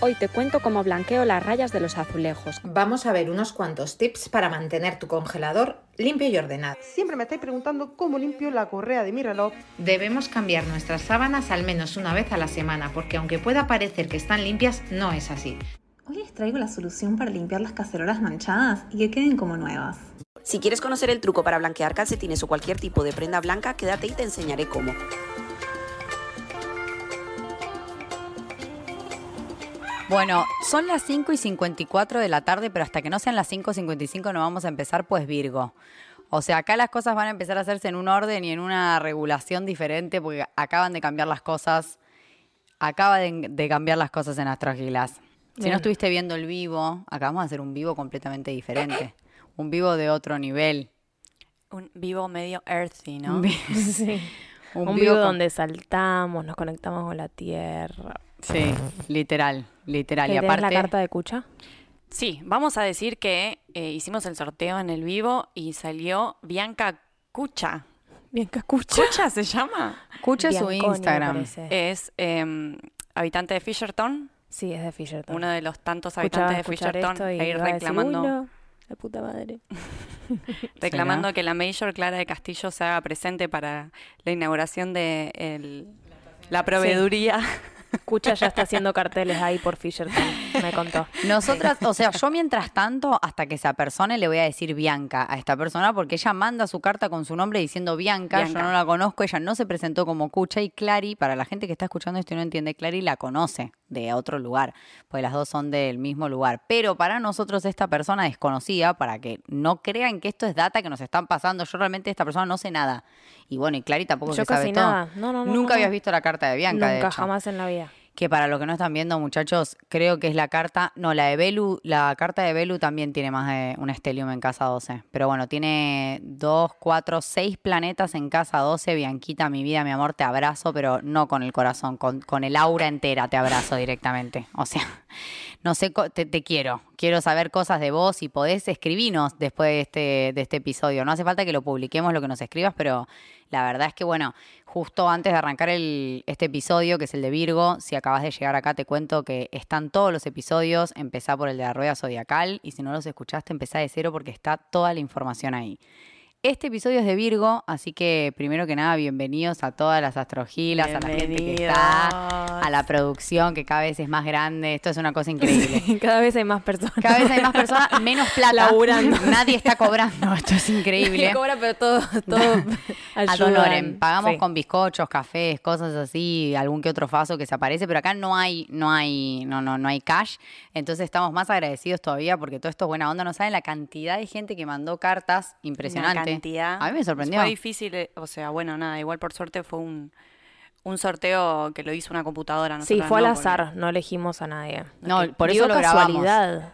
Hoy te cuento cómo blanqueo las rayas de los azulejos. Vamos a ver unos cuantos tips para mantener tu congelador limpio y ordenado. Siempre me estáis preguntando cómo limpio la correa de mi reloj. Debemos cambiar nuestras sábanas al menos una vez a la semana, porque aunque pueda parecer que están limpias, no es así. Hoy les traigo la solución para limpiar las cacerolas manchadas y que queden como nuevas. Si quieres conocer el truco para blanquear calcetines o cualquier tipo de prenda blanca, quédate y te enseñaré cómo. Bueno, son las 5 y 54 de la tarde, pero hasta que no sean las 5 y 55 no vamos a empezar, pues Virgo. O sea, acá las cosas van a empezar a hacerse en un orden y en una regulación diferente, porque acaban de cambiar las cosas, acaban de, cambiar las cosas en Astrogilas. Si Bien. no estuviste viendo el vivo, acabamos de hacer un vivo completamente diferente. Un vivo de otro nivel. Un vivo medio earthy, ¿no? Sí. un Un, vivo vivo con- donde saltamos, nos conectamos con la tierra. Sí, literal, literal. Y ¿Tenés aparte, la carta de Cucha? Sí, vamos a decir que eh, hicimos el sorteo en el vivo y salió Bianca Cucha. Bien que escucha. ¿Cucha se llama? escucha su Bianconi, me Instagram. Es eh, habitante de Fisherton, Sí, es de Fisherton. uno de los tantos Escuchaba habitantes de Fisherton, esto y a ir iba a decir, reclamando, "Uy, no, la puta madre. reclamando que la Mayor Clara de Castillo se haga presente para la inauguración de el- la proveeduría. Cucha ya está haciendo carteles ahí por Fisherton, me contó. Nosotras, o sea, yo mientras tanto, hasta que se apersone, le voy a decir Bianca a esta persona, porque ella manda su carta con su nombre diciendo Bianca, Bianca. yo no la conozco, ella no se presentó como Cucha y Clary, para la gente que está escuchando esto y no entiende, Clary la conoce de otro lugar, pues las dos son del mismo lugar. Pero para nosotros esta persona desconocida, para que no crean que esto es data que nos están pasando, yo realmente esta persona no sé nada. Y bueno, y Clary tampoco que sabe todo. nada. No, no, no, Nunca habías visto la carta de Bianca, de Nunca, hecho. jamás en la vida. Que para los que no están viendo, muchachos, creo que es la carta. No, la de Belu, la carta de Belu también tiene más de un estelium en casa 12. Pero bueno, tiene dos, cuatro, seis planetas en casa 12. Bianquita, mi vida, mi amor, te abrazo, pero no con el corazón, con, con el aura entera te abrazo directamente. O sea, no sé, te, te quiero. Quiero saber cosas de vos. Si podés, escribinos después de este, de este episodio. No hace falta que lo publiquemos lo que nos escribas, pero la verdad es que, bueno, justo antes de arrancar el, este episodio, que es el de Virgo, si acabas de llegar acá, te cuento que están todos los episodios. Empezá por el de la rueda zodiacal y si no los escuchaste, empezá de cero porque está toda la información ahí. Este episodio es de Virgo, así que primero que nada, bienvenidos a todas las astrogilas, a la gente que está, a la producción que cada vez es más grande. Esto es una cosa increíble. Cada vez hay más personas. Cada vez hay más personas, menos plata. Laburando. Nadie está cobrando. Esto es increíble. Cobra, pero todo, todo ayudan. honorem. Pagamos Sí. con bizcochos, cafés, cosas así, algún que otro faso que se aparece, pero acá no hay, no hay, no, no, no hay cash. Entonces estamos más agradecidos todavía porque todo esto es buena onda. No saben la cantidad de gente que mandó cartas impresionante. Cantidad. A mí me sorprendió. Fue difícil, eh, o sea, bueno, nada, igual por suerte fue un, un sorteo que lo hizo una computadora. Sí, nosotras fue al no, azar, no elegimos a nadie. No, por eso lo grabamos. casualidad.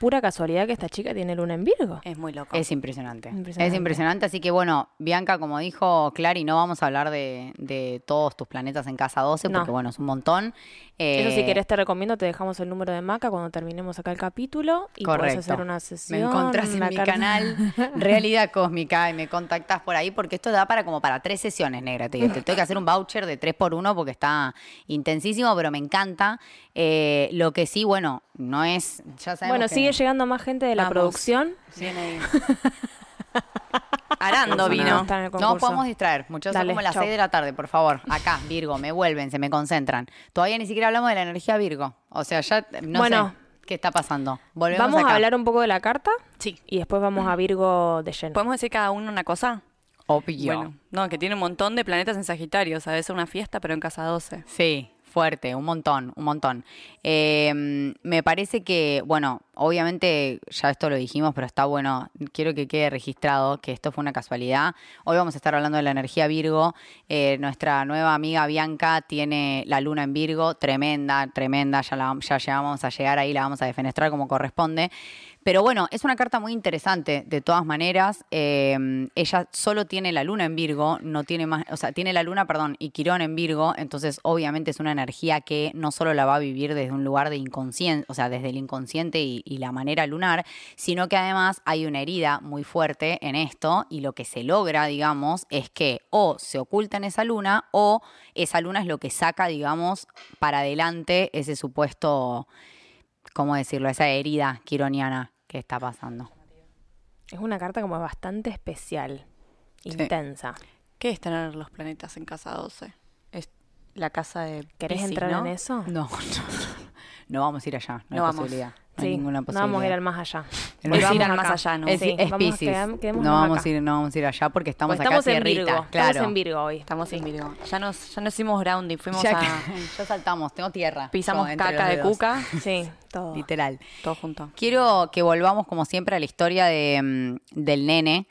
Pura casualidad que esta chica tiene luna en Virgo. Es muy loco. Es impresionante. Impresionante. Es impresionante. Así que bueno, Bianca, como dijo Clary, no vamos a hablar de, de todos tus planetas en casa 12, No. porque bueno, es un montón. Eso si Eh, querés te recomiendo, te dejamos el número de Maca cuando terminemos acá el capítulo y podés Correcto. hacer una Me sesión. encontrás en mi carta- canal Realidad Cósmica y me contactás por ahí porque esto da para como para tres sesiones, negra. Te tengo que hacer un voucher de tres por uno porque está intensísimo, pero me encanta. Eh, lo que sí, bueno, no es. Ya sabemos Bueno, que- sigue llegando más gente de la Vamos. producción. Viene ahí. Arando vino. Está en el No podemos distraer, muchachos. Son Dale, como las chau. 6 de la tarde, por favor. Acá, Virgo, me vuelven, se me concentran. Todavía ni siquiera hablamos de la energía Virgo. O sea, ya no Bueno. sé qué está pasando. Volvemos Vamos acá. a hablar un poco de la carta Sí. y después vamos a Virgo de lleno. ¿Podemos decir cada uno una cosa? Obvio. Bueno, no, que tiene un montón de planetas en Sagitario. O sea, debe ser una fiesta, pero en casa 12. Sí, fuerte, un montón, un montón. Eh, me parece que, bueno, obviamente ya esto lo dijimos, pero está bueno, quiero que quede registrado que esto fue una casualidad. Hoy vamos a estar hablando de la energía Virgo. Eh, nuestra nueva amiga Bianca tiene la luna en Virgo, tremenda, tremenda, ya, la, ya llegamos a llegar ahí, la vamos a defenestrar como corresponde. Pero bueno, es una carta muy interesante, de todas maneras. Eh, ella solo tiene la luna en Virgo, no tiene más, o sea, tiene la luna, perdón, y Quirón en Virgo, entonces obviamente es una energía que no solo la va a vivir desde un lugar de inconsciente, o sea, desde el inconsciente y la manera lunar, sino que además hay una herida muy fuerte en esto y lo que se logra, digamos, es que o se oculta en esa luna o esa luna es lo que saca, digamos, para adelante ese supuesto ¿cómo decirlo? Esa herida quironiana que está pasando. Es una carta como bastante especial, intensa. ¿Qué es tener los planetas en casa 12? Es la casa de ¿Querés Piscis, entrar ¿no? en eso? No, no, no vamos a ir allá, no, No hay vamos. posibilidad. No Sí, vamos a ir al más allá. No Hoy vamos ir al más allá, ¿no? Es, Sí, es vamos, quedam- No vamos, a ir, no vamos a ir allá porque estamos Pues acá estamos en tierrita, Virgo. claro. Estamos en Virgo hoy. Estamos en Virgo. Ya nos, ya nos hicimos grounding, fuimos Ya, a... ya saltamos, tengo tierra. Pisamos entre caca de cuca, Sí, todo. Literal. todo junto. Quiero que volvamos, como siempre, a la historia de, mm, del nene,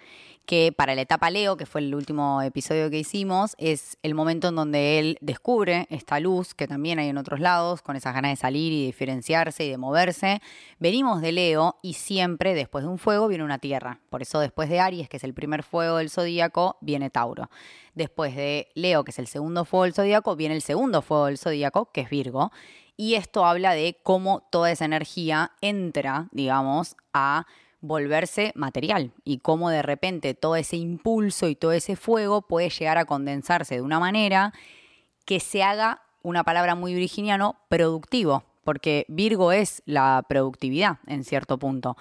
que para la etapa Leo, que fue el último episodio que hicimos, es el momento en donde él descubre esta luz, que también hay en otros lados, con esas ganas de salir y diferenciarse y de moverse. Venimos de Leo y siempre después de un fuego viene una tierra. Por eso después de Aries, que es el primer fuego del zodíaco, viene Tauro. Después de Leo, que es el segundo fuego del zodíaco, viene el segundo fuego del zodíaco, que es Virgo. Y esto habla de cómo toda esa energía entra, digamos, a volverse material y cómo de repente todo ese impulso y todo ese fuego puede llegar a condensarse de una manera que se haga, una palabra muy virginiano, productivo, porque Virgo es la productividad en cierto punto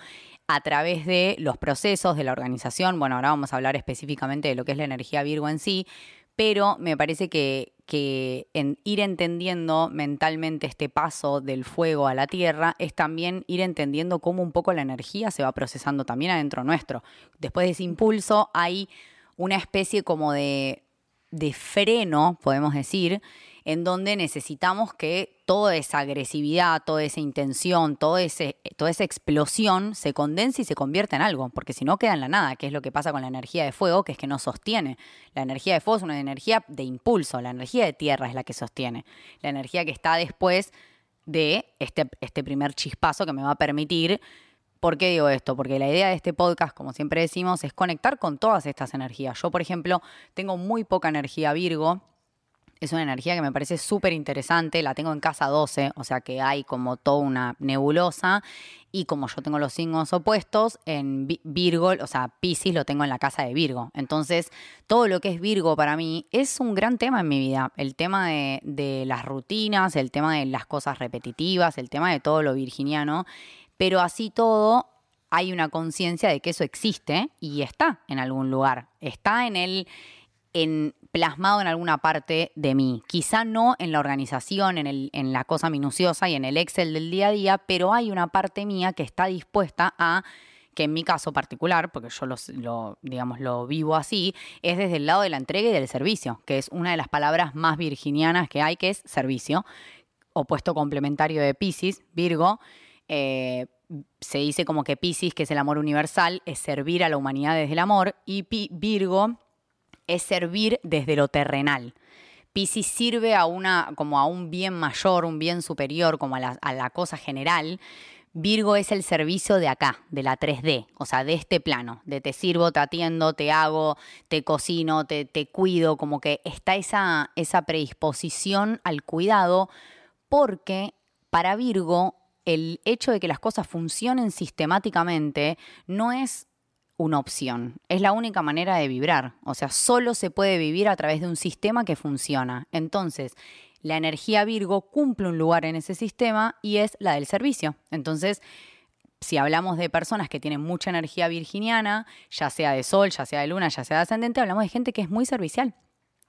a través de los procesos de la organización. Bueno, ahora vamos a hablar específicamente de lo que es la energía Virgo en sí, pero me parece que, ir entendiendo mentalmente este paso del fuego a la tierra es también ir entendiendo cómo un poco la energía se va procesando también adentro nuestro. Después de ese impulso hay una especie como de, de freno, podemos decir, en donde necesitamos que toda esa agresividad, toda esa intención, toda esa explosión se condense y se convierta en algo, porque si no queda en la nada, que es lo que pasa con la energía de fuego, que es que no sostiene. La energía de fuego es una energía de impulso, la energía de tierra es la que sostiene. La energía que está después de este, este primer chispazo que me va a permitir ¿Por qué digo esto? Porque la idea de este podcast, como siempre decimos, es conectar con todas estas energías. Yo, por ejemplo, tengo muy poca energía Virgo. Es una energía que me parece súper interesante. La tengo en casa 12, o sea que hay como toda una nebulosa. Y como yo tengo los signos opuestos, en Vi- Virgo, o sea, Pisces lo tengo en la casa de Virgo. Entonces, todo lo que es Virgo para mí es un gran tema en mi vida. El tema de, de las rutinas, el tema de las cosas repetitivas, el tema de todo lo virginiano. Pero así todo, hay una conciencia de que eso existe y está en algún lugar. Está en el en, plasmado en alguna parte de mí. Quizá no en la organización, en, el, en la cosa minuciosa y en el Excel del día a día, pero hay una parte mía que está dispuesta a que en mi caso particular, porque yo lo, digamos, lo vivo así, es desde el lado de la entrega y del servicio, que es una de las palabras más virginianas que hay, que es servicio, opuesto complementario de Pisces, Virgo. eh, se dice como que Pisces, que es el amor universal, es servir a la humanidad desde el amor, y Virgo es servir desde lo terrenal. Piscis sirve a una, como a un bien mayor, un bien superior, como a la, a la cosa general. Virgo es el servicio de acá, de la 3D, o sea, de este plano, de te sirvo, te atiendo, te hago, te cocino, te, te cuido, como que está esa, esa predisposición al cuidado, porque para Virgo el hecho de que las cosas funcionen sistemáticamente no es una opción. Es la única manera de vibrar. O sea, solo se puede vivir a través de un sistema que funciona. Entonces, la energía Virgo cumple un lugar en ese sistema y es la del servicio. Entonces, si hablamos de personas que tienen mucha energía virginiana, ya sea de sol, ya sea de luna, ya sea de ascendente, hablamos de gente que es muy servicial.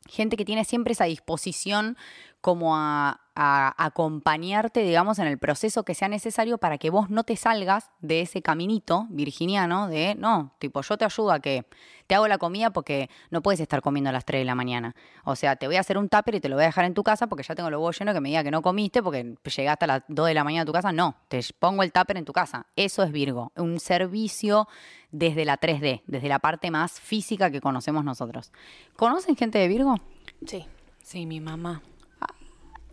Gente que tiene siempre esa disposición como a, a acompañarte, digamos, en el proceso que sea necesario para que vos no te salgas de ese caminito virginiano de, no, tipo, yo te ayudo a que te hago la comida porque no puedes estar comiendo a las 3 de la mañana. O sea, te voy a hacer un tupper y te lo voy a dejar en tu casa porque ya tengo los huevos llenos que me diga que no comiste porque llegaste a las 2 de la mañana a tu casa. No, te pongo el tupper en tu casa. Eso es Virgo, un servicio desde la 3D, desde la parte más física que conocemos nosotros. ¿Conocen gente de Virgo? Sí. Sí, mi mamá.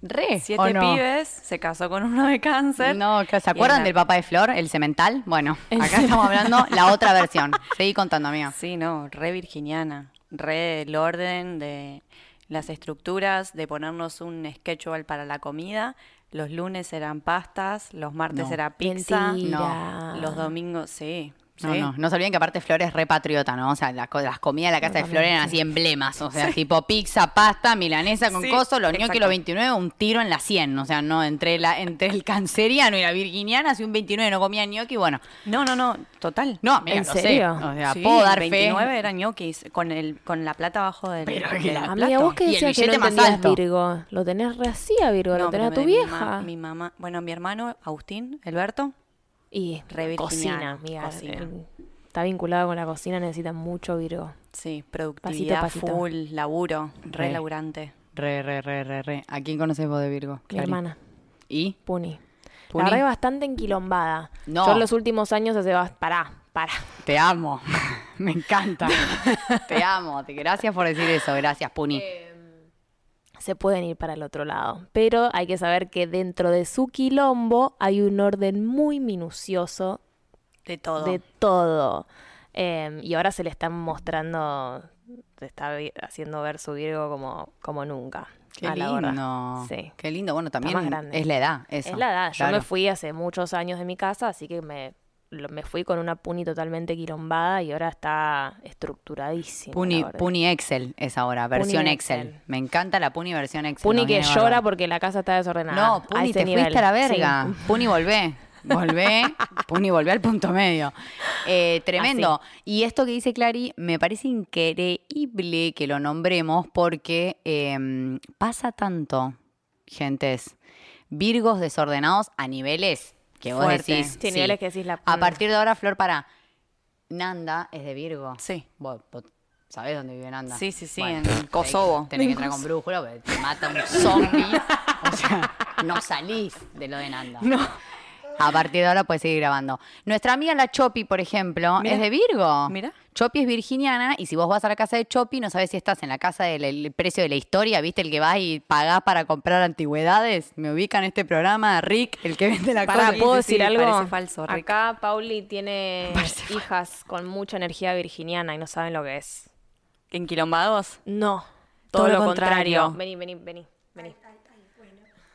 Re. Siete ¿o no? pibes, se casó con uno de cáncer. No, ¿se acuerdan del papá de Flor, el cemental? Bueno, acá estamos hablando la otra versión. Seguí contando, amiga. Sí, no, re virginiana, re el orden de las estructuras, de ponernos un schedule para la comida. Los lunes eran pastas, los martes No. era pizza, Mentira. los domingos, sí. No, sí. no, no se olviden que aparte Flor es re patriota, ¿no? O sea, las, co- las comidas de la casa de Flor eran así emblemas. O sea, tipo pizza, pasta, milanesa con Sí, coso, los ñoquis los 29, un tiro en la 100. O sea, no, entre, la, entre el canceriano y la virginiana, si un 29 no comía ñoqui, bueno. No, no, no, total. No, mira, ¿En lo serio? sé. O sea, Sí, puedo dar 29 fe. eran ñoquis, con, el, con la plata abajo del... Pero que la-. Amiga, vos que Y el decías que no más alto. Virgo. Lo tenés re así a Virgo, lo No, tenés a pero tu mi vieja. ma- Mi mamá, bueno, mi hermano Agustín, Alberto, Y Re cocina, amiga. cocina. eh, Está vinculado con la cocina, necesita mucho Virgo. sí, productividad pasito. full, laburo, re Re. laburante. Re, re, re, re, re. ¿A quién conoces vos de Virgo? Mi Clary? hermana, ¿Y? Puni. Puni. La que bastante enquilombada. No. Yo en los últimos años hace... bas- Pará, pará. Te amo. Me encanta. Te amo. Te- Gracias por decir eso. Gracias, Puni. Se pueden ir para el otro lado. Pero hay que saber que dentro de su quilombo hay un orden muy minucioso De todo. de todo. Eh, y ahora se le están mostrando, se está haciendo ver su Virgo como, como nunca. Qué lindo. Sí. Qué lindo. Bueno, también más grande. es la edad. Eso. Es la edad. Yo Claro. me fui hace muchos años de mi casa, así que me, me fui con una puni totalmente quilombada y ahora está estructuradísima. Puni. Puni Excel es ahora, versión Excel. Excel. Me encanta la Puni versión Excel. Puni que llora porque la casa está desordenada. No, Puni, te nivel. fuiste a la Sí. verga. Puni, volvé. Volvé. Puni, volvé al punto medio. Eh, tremendo. Y esto que dice Clary, me parece increíble que lo nombremos porque eh, pasa tanto, gentes, virgos desordenados a niveles que vos Fuerte. decís. Sí, niveles que decís la- A partir de ahora, Flor, para. Nanda es de Virgo. Sí. Vos, vos sabés dónde vive Nanda. Sí, sí, sí, en Kosovo. Tenés que entrar con brújula porque te mata un zombie. o sea, no salís de lo de Nanda. No. A partir de ahora puedes seguir grabando. Nuestra amiga la Chopi, por ejemplo, Mira. es de Virgo. Mira. Chopi es virginiana y si vos vas a la casa de Chopi, no sabes si estás en la casa del el precio de la historia, ¿viste? El que vas y pagás para comprar antigüedades. Me ubican en este programa, Rick, el que vende la Pará, cosa. ¿puedo sí, sí, decir algo? falso, Rick. Acá Pauli tiene hijas con mucha energía virginiana y no saben lo que es. ¿Enquilombados? No, Todo todo, lo lo contrario. contrario. Vení, vení, vení, vení.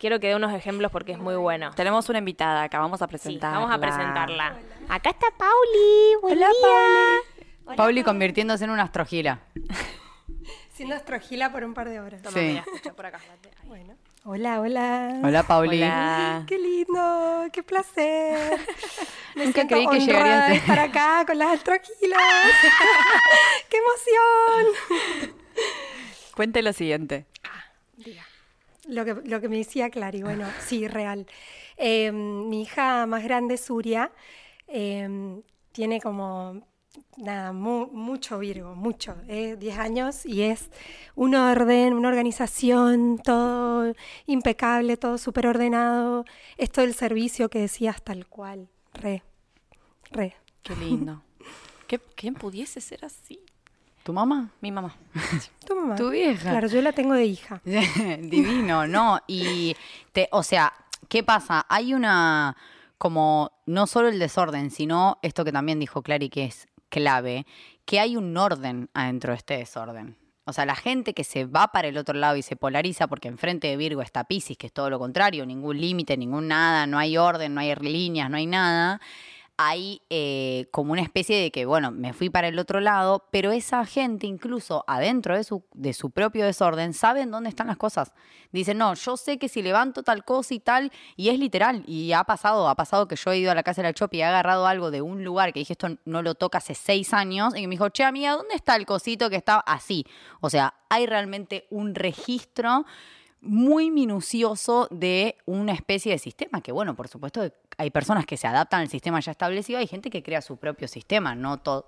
Quiero que dé unos ejemplos porque es muy bueno. Tenemos una invitada acá, vamos a Sí, presentarla. vamos a presentarla. Acá está Pauli. Buen día. Pauli convirtiéndose en una astrogila. Siendo astrogila por un par de horas. Toma, Sí. mira, escucha por acá. Bueno. Hola, hola. Hola, Pauli. Hola. Qué lindo, qué placer. Me Nunca creí que llegaría a estar acá con las astrogilas. qué emoción. Cuente lo siguiente. Lo que, lo que me decía Clary, bueno, sí, real. Eh, mi hija más grande, Suria, eh, tiene como, nada, mu- mucho Virgo, mucho, eh, 10 años y es un orden, una organización, todo impecable, todo súper ordenado. Esto del servicio que decías tal cual, re, re. Qué lindo. ¿Qué, ¿Quién pudiese ser así? ¿Tu mamá? Mi mamá. Tu mamá. Tu vieja. Claro, yo la tengo de hija. Divino, ¿no? Y, te, o sea, ¿qué pasa? Hay una, como, no solo el desorden, sino esto que también dijo Clary, que es clave, que hay un orden adentro de este desorden. O sea, la gente que se va para el otro lado y se polariza porque enfrente de Virgo está Pisces, que es todo lo contrario, ningún límite, ningún nada, no hay orden, no hay líneas, no hay nada. Hay eh, como una especie de que, bueno, me fui para el otro lado, pero esa gente incluso adentro de su, de su propio desorden saben dónde están las cosas. Dicen, no, yo sé que si levanto tal cosa y tal, y es literal, y ha pasado, ha pasado que yo he ido a la casa de la Chopi y he agarrado algo de un lugar que dije, esto no lo toca hace seis años, y me dijo, che, amiga, ¿dónde está el cosito que está así? O sea, hay realmente un registro muy minucioso de una especie de sistema, que bueno, por supuesto hay personas que se adaptan al sistema ya establecido, hay gente que crea su propio sistema, no todo,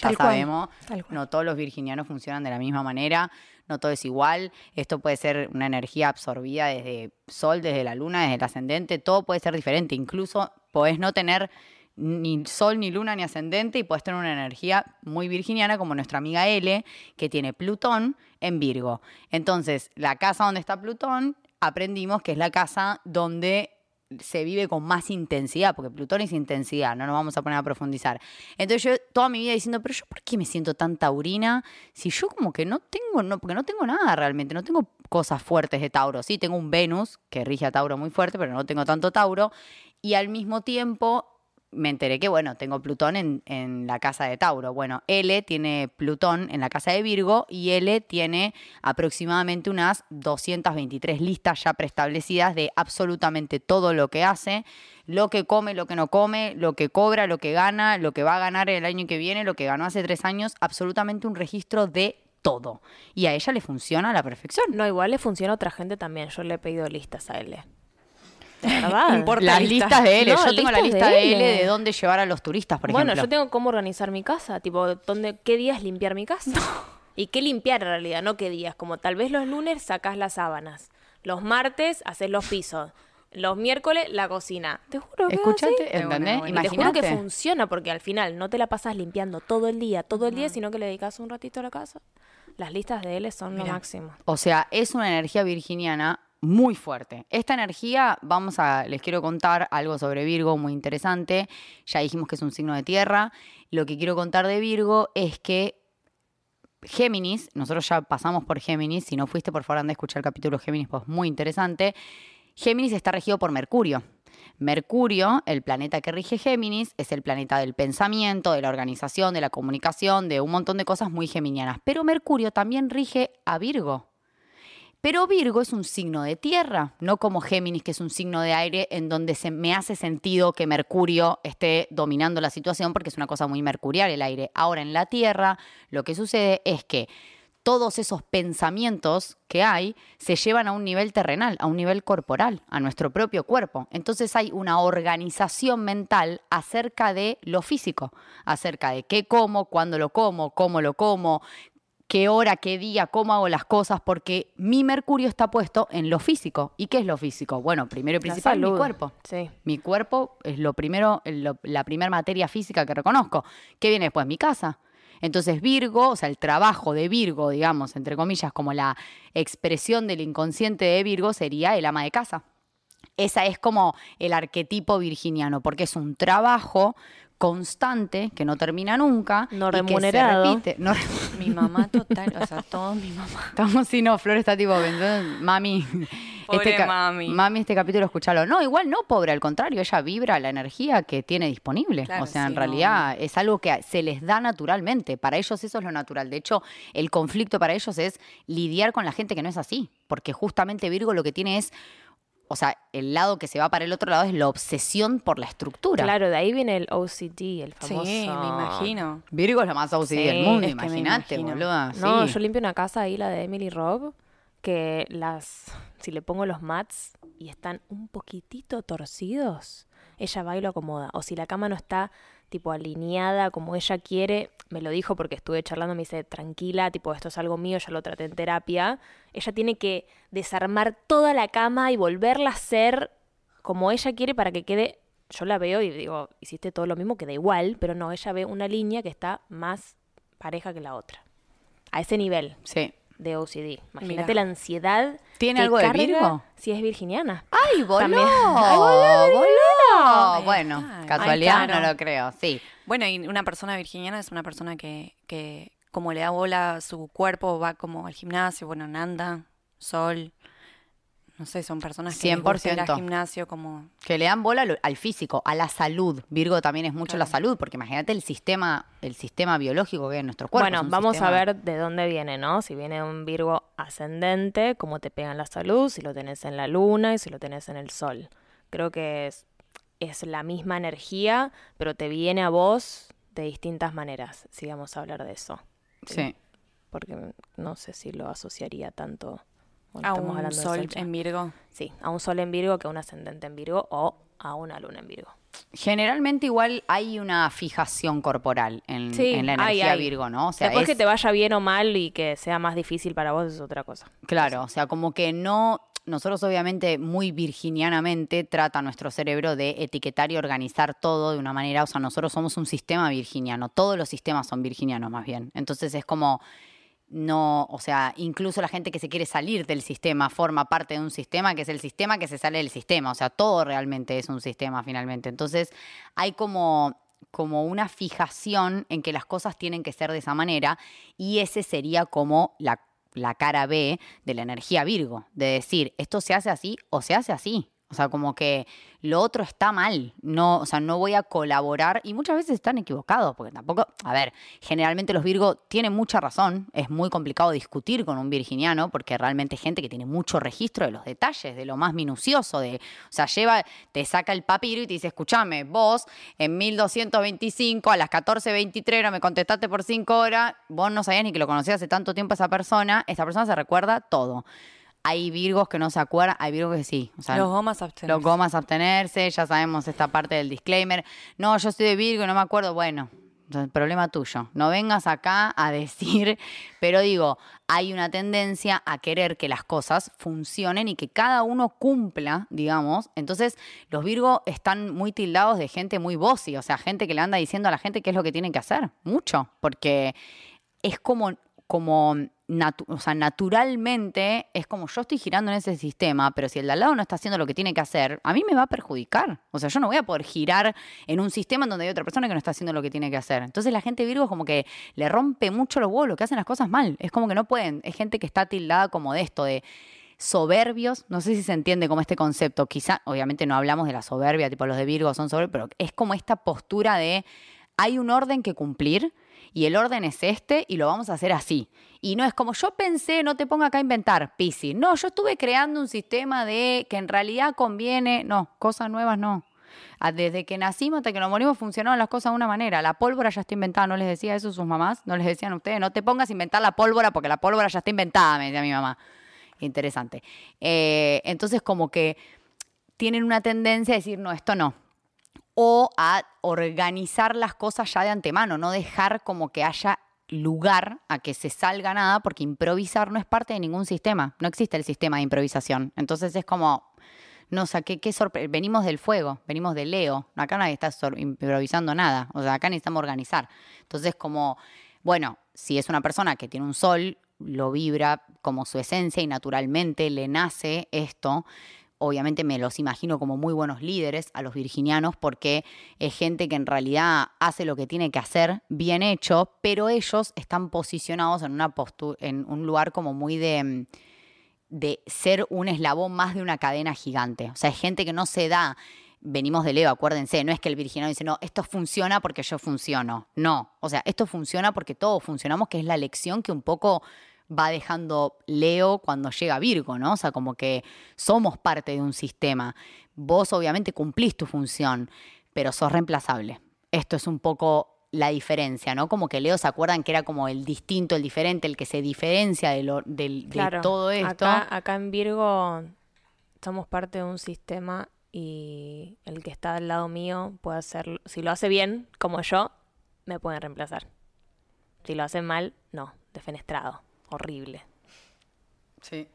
ya Tal sabemos, cual. no todos los virginianos funcionan de la misma manera, no todo es igual, esto puede ser una energía absorbida desde sol, desde la luna, desde el ascendente, todo puede ser diferente, incluso podés no tener ni sol, ni luna, ni ascendente y puedes tener una energía muy virginiana como nuestra amiga L, que tiene Plutón en Virgo. Entonces, la casa donde está Plutón aprendimos que es la casa donde se vive con más intensidad, porque Plutón es intensidad, no nos vamos a poner a profundizar. Entonces yo toda mi vida diciendo, pero yo por qué me siento tan taurina si yo como que no tengo, no, porque no tengo nada realmente, no tengo cosas fuertes de Tauro. Sí, tengo un Venus que rige a Tauro muy fuerte, pero no tengo tanto Tauro. Y al mismo tiempo me enteré que, bueno, tengo Plutón en, en, la casa de Tauro. Bueno, L tiene Plutón en la casa de Virgo y L tiene aproximadamente unas 223 listas ya preestablecidas de absolutamente todo lo que hace, lo que come, lo que no come, lo que cobra, lo que gana, lo que va a ganar el año que viene, lo que ganó hace tres años, absolutamente un registro de todo. Y a ella le funciona a la perfección. No, igual le funciona a otra gente también. Yo le he pedido listas a L. ¿Verdad? Importa las listas de L. No, yo tengo la lista de L. de dónde llevar a los turistas, por bueno, ejemplo. Bueno, yo tengo cómo organizar mi casa, tipo, dónde, qué días limpiar mi casa. y qué limpiar en realidad, no qué días. Como tal vez los lunes sacas las sábanas, los martes haces los pisos, los miércoles la cocina. Te juro que Escúchate, ¿entendés? Y te juro que funciona porque al final no te la pasas limpiando todo el día, todo el día, sino que le dedicas un ratito a la casa. Las listas de L son lo máximo. O sea, es una energía virginiana muy fuerte. Esta energía, vamos a, les quiero contar algo sobre Virgo muy interesante. Ya dijimos que es un signo de tierra. Lo que quiero contar de Virgo es que Géminis, nosotros ya pasamos por Géminis, si no fuiste, por favor, anda a escuchar el capítulo Géminis, pues muy interesante. Géminis está regido por Mercurio. Mercurio, el planeta que rige Géminis, es el planeta del pensamiento, de la organización, de la comunicación, de un montón de cosas muy geminianas. Pero Mercurio también rige a Virgo. Pero Virgo es un signo de tierra, no como Géminis, que es un signo de aire, en donde se me hace sentido que Mercurio esté dominando la situación, porque es una cosa muy mercurial el aire. Ahora en la tierra, lo que sucede es que todos esos pensamientos que hay se llevan a un nivel terrenal, a un nivel corporal, a nuestro propio cuerpo. Entonces hay una organización mental acerca de lo físico, acerca de qué como, cuándo lo como, cómo lo como, qué hora, qué día, cómo hago las cosas, porque mi Mercurio está puesto en lo físico. ¿Y qué es lo físico? Bueno, primero y principal, mi cuerpo. Sí. Mi cuerpo es lo primero, la primera materia física que reconozco. ¿Qué viene después? Mi casa. Entonces Virgo, o sea, el trabajo de Virgo, digamos, entre comillas, como la expresión del inconsciente de Virgo sería el ama de casa. Esa es como el arquetipo virginiano, porque es un trabajo constante, que no termina nunca. No remunerado. Y que se repite. No, mi mamá total, o sea, todo mi mamá. Estamos, si no, Flor está tipo, mami. Pobre este mami. Mami, este capítulo escúchalo. No, igual no, pobre, al contrario, ella vibra la energía que tiene disponible. Claro, o sea, en realidad es algo que se les da naturalmente. Para ellos eso es lo natural. De hecho, el conflicto para ellos es lidiar con la gente que no es así. Porque justamente Virgo lo que tiene es o sea, el lado que se va para el otro lado es la obsesión por la estructura. Claro, de ahí viene el OCD, el famoso. Sí, me imagino. Virgo es lo más OCD Sí, del mundo, imagínate, boluda. No, sí. yo limpio una casa ahí, la de Emily Robb, que las, si le pongo los mats y están un poquitito torcidos, ella va y lo acomoda. O si la cama no está tipo alineada como ella quiere, me lo dijo porque estuve charlando, me dice, tranquila, tipo, esto es algo mío, ya lo traté en terapia. Ella tiene que desarmar toda la cama y volverla a hacer como ella quiere para que quede... Yo la veo y digo, hiciste todo lo mismo, queda igual, pero no, ella ve una línea que está más pareja que la otra. A ese nivel Sí. De OCD. Imagínate Mirá. la ansiedad. ¿Tiene que algo de carga Virgo? Si es virginiana. ¡Ay, voló! También. ¡Ay, voló, Bueno, casualidad Ay, claro. no lo creo, sí. Bueno, y una persona virginiana es una persona que, que como le da bola a su cuerpo, va como al gimnasio, bueno, Nanda, Sol, no sé, son personas que les gusta ir al 100%. gimnasio como... Que le dan bola al físico, a la salud. Virgo también es mucho la salud, porque imagínate el sistema, el sistema biológico que hay en nuestro cuerpo. bueno, vamos sistema- a ver de dónde viene, ¿no? Si viene un Virgo ascendente, cómo te pega en la salud, si lo tenés en la luna y si lo tenés en el sol. Creo que es, es la misma energía, pero te viene a vos de distintas maneras, si vamos a hablar de eso. Sí. Porque no sé si lo asociaría tanto. Bueno, A estamos un hablando sol en Virgo. Sí, a un sol en Virgo que a un ascendente en Virgo o a una luna en Virgo. Generalmente igual hay una fijación corporal en, Sí, en la energía hay. Virgo, ¿no? O sea, Después que te vaya bien o mal y que sea más difícil para vos es otra cosa. Claro, o sea, como que no, nosotros obviamente muy virginianamente trata nuestro cerebro de etiquetar y organizar todo de una manera, o sea, nosotros somos un sistema virginiano, todos los sistemas son virginianos más bien. Entonces es como no, o sea, incluso la gente que se quiere salir del sistema forma parte de un sistema que es el sistema que se sale del sistema, o sea, todo realmente es un sistema finalmente. Entonces, hay como como una fijación en que las cosas tienen que ser de esa manera y ese sería como la, la cara B de la energía Virgo, de decir, esto se hace así o se hace así. O sea, como que lo otro está mal, no, o sea, no voy a colaborar y muchas veces están equivocados, porque tampoco, a ver, generalmente los Virgo tienen mucha razón, es muy complicado discutir con un virginiano porque realmente hay gente que tiene mucho registro de los detalles, de lo más minucioso, de, o sea, lleva, te saca el papiro y te dice, escúchame, vos en 1225 a las 14.23 no me contestaste por 5 horas, vos no sabías ni que lo conocías hace tanto tiempo a esa persona, esa persona se recuerda todo. Hay virgos que no se acuerdan, hay virgos que sí. los gomas abstenerse. Los gomas abstenerse, ya sabemos esta parte del disclaimer. No, yo estoy de virgo y no me acuerdo. Bueno, problema tuyo. No vengas acá a decir, pero digo, hay una tendencia a querer que las cosas funcionen y que cada uno cumpla, digamos. Entonces, los Virgos están muy tildados de gente muy bossy, o sea, gente que le anda diciendo a la gente qué es lo que tienen que hacer. Mucho, porque es como, como o sea, naturalmente es como yo estoy girando en ese sistema, pero si el de al lado no está haciendo lo que tiene que hacer, a mí me va a perjudicar. O sea, yo no voy a poder girar en un sistema en donde hay otra persona que no está haciendo lo que tiene que hacer. Entonces la gente Virgo es como que le rompe mucho los huevos, que hacen las cosas mal. Es como que no pueden. Es gente que está tildada como de esto, de soberbios, no sé si se entiende como este concepto, quizá, obviamente no hablamos de la soberbia, tipo los de Virgo son soberbios, pero es como esta postura de hay un orden que cumplir y el orden es este y lo vamos a hacer así. Y no es como yo pensé, no te ponga acá a inventar, Pisi. No, yo estuve creando un sistema de que en realidad conviene, no, cosas nuevas no. Ah, desde que nacimos hasta que nos morimos funcionaban las cosas de una manera. La pólvora ya está inventada, ¿no les decía eso sus mamás? ¿No les decían ustedes? No te pongas a inventar la pólvora porque la pólvora ya está inventada, me decía mi mamá. Interesante. Eh, entonces como que tienen una tendencia a decir, no, esto no, o a organizar las cosas ya de antemano, no dejar como que haya lugar a que se salga nada, porque improvisar no es parte de ningún sistema, no existe el sistema de improvisación. Entonces es como, no sé, qué, qué venimos del fuego, venimos de Leo, acá nadie está improvisando nada, o sea, acá necesitamos organizar. Entonces como, bueno, si es una persona que tiene un sol, lo vibra como su esencia y naturalmente le nace esto, obviamente me los imagino como muy buenos líderes a los virginianos porque es gente que en realidad hace lo que tiene que hacer bien hecho, pero ellos están posicionados en una en un lugar como muy de mm, de ser un eslabón más de una cadena gigante. O sea, es gente que no se da venimos de Leo, acuérdense, no es que el virginiano dice, no, esto funciona porque yo funciono. No, o sea, esto funciona porque todos funcionamos, que es la lección que un poco va dejando Leo cuando llega Virgo, ¿no? O sea, como que somos parte de un sistema. Vos obviamente cumplís tu función, pero sos reemplazable. Esto es un poco la diferencia, ¿no? Como que Leo se acuerdan que era como el distinto, el diferente, el que se diferencia de, lo, de todo esto. Acá, acá en Virgo somos parte de un sistema y el que está al lado mío puede hacerlo, si lo hace bien, como yo, me pueden reemplazar. Si lo hace mal, no, defenestrado horrible. Sí.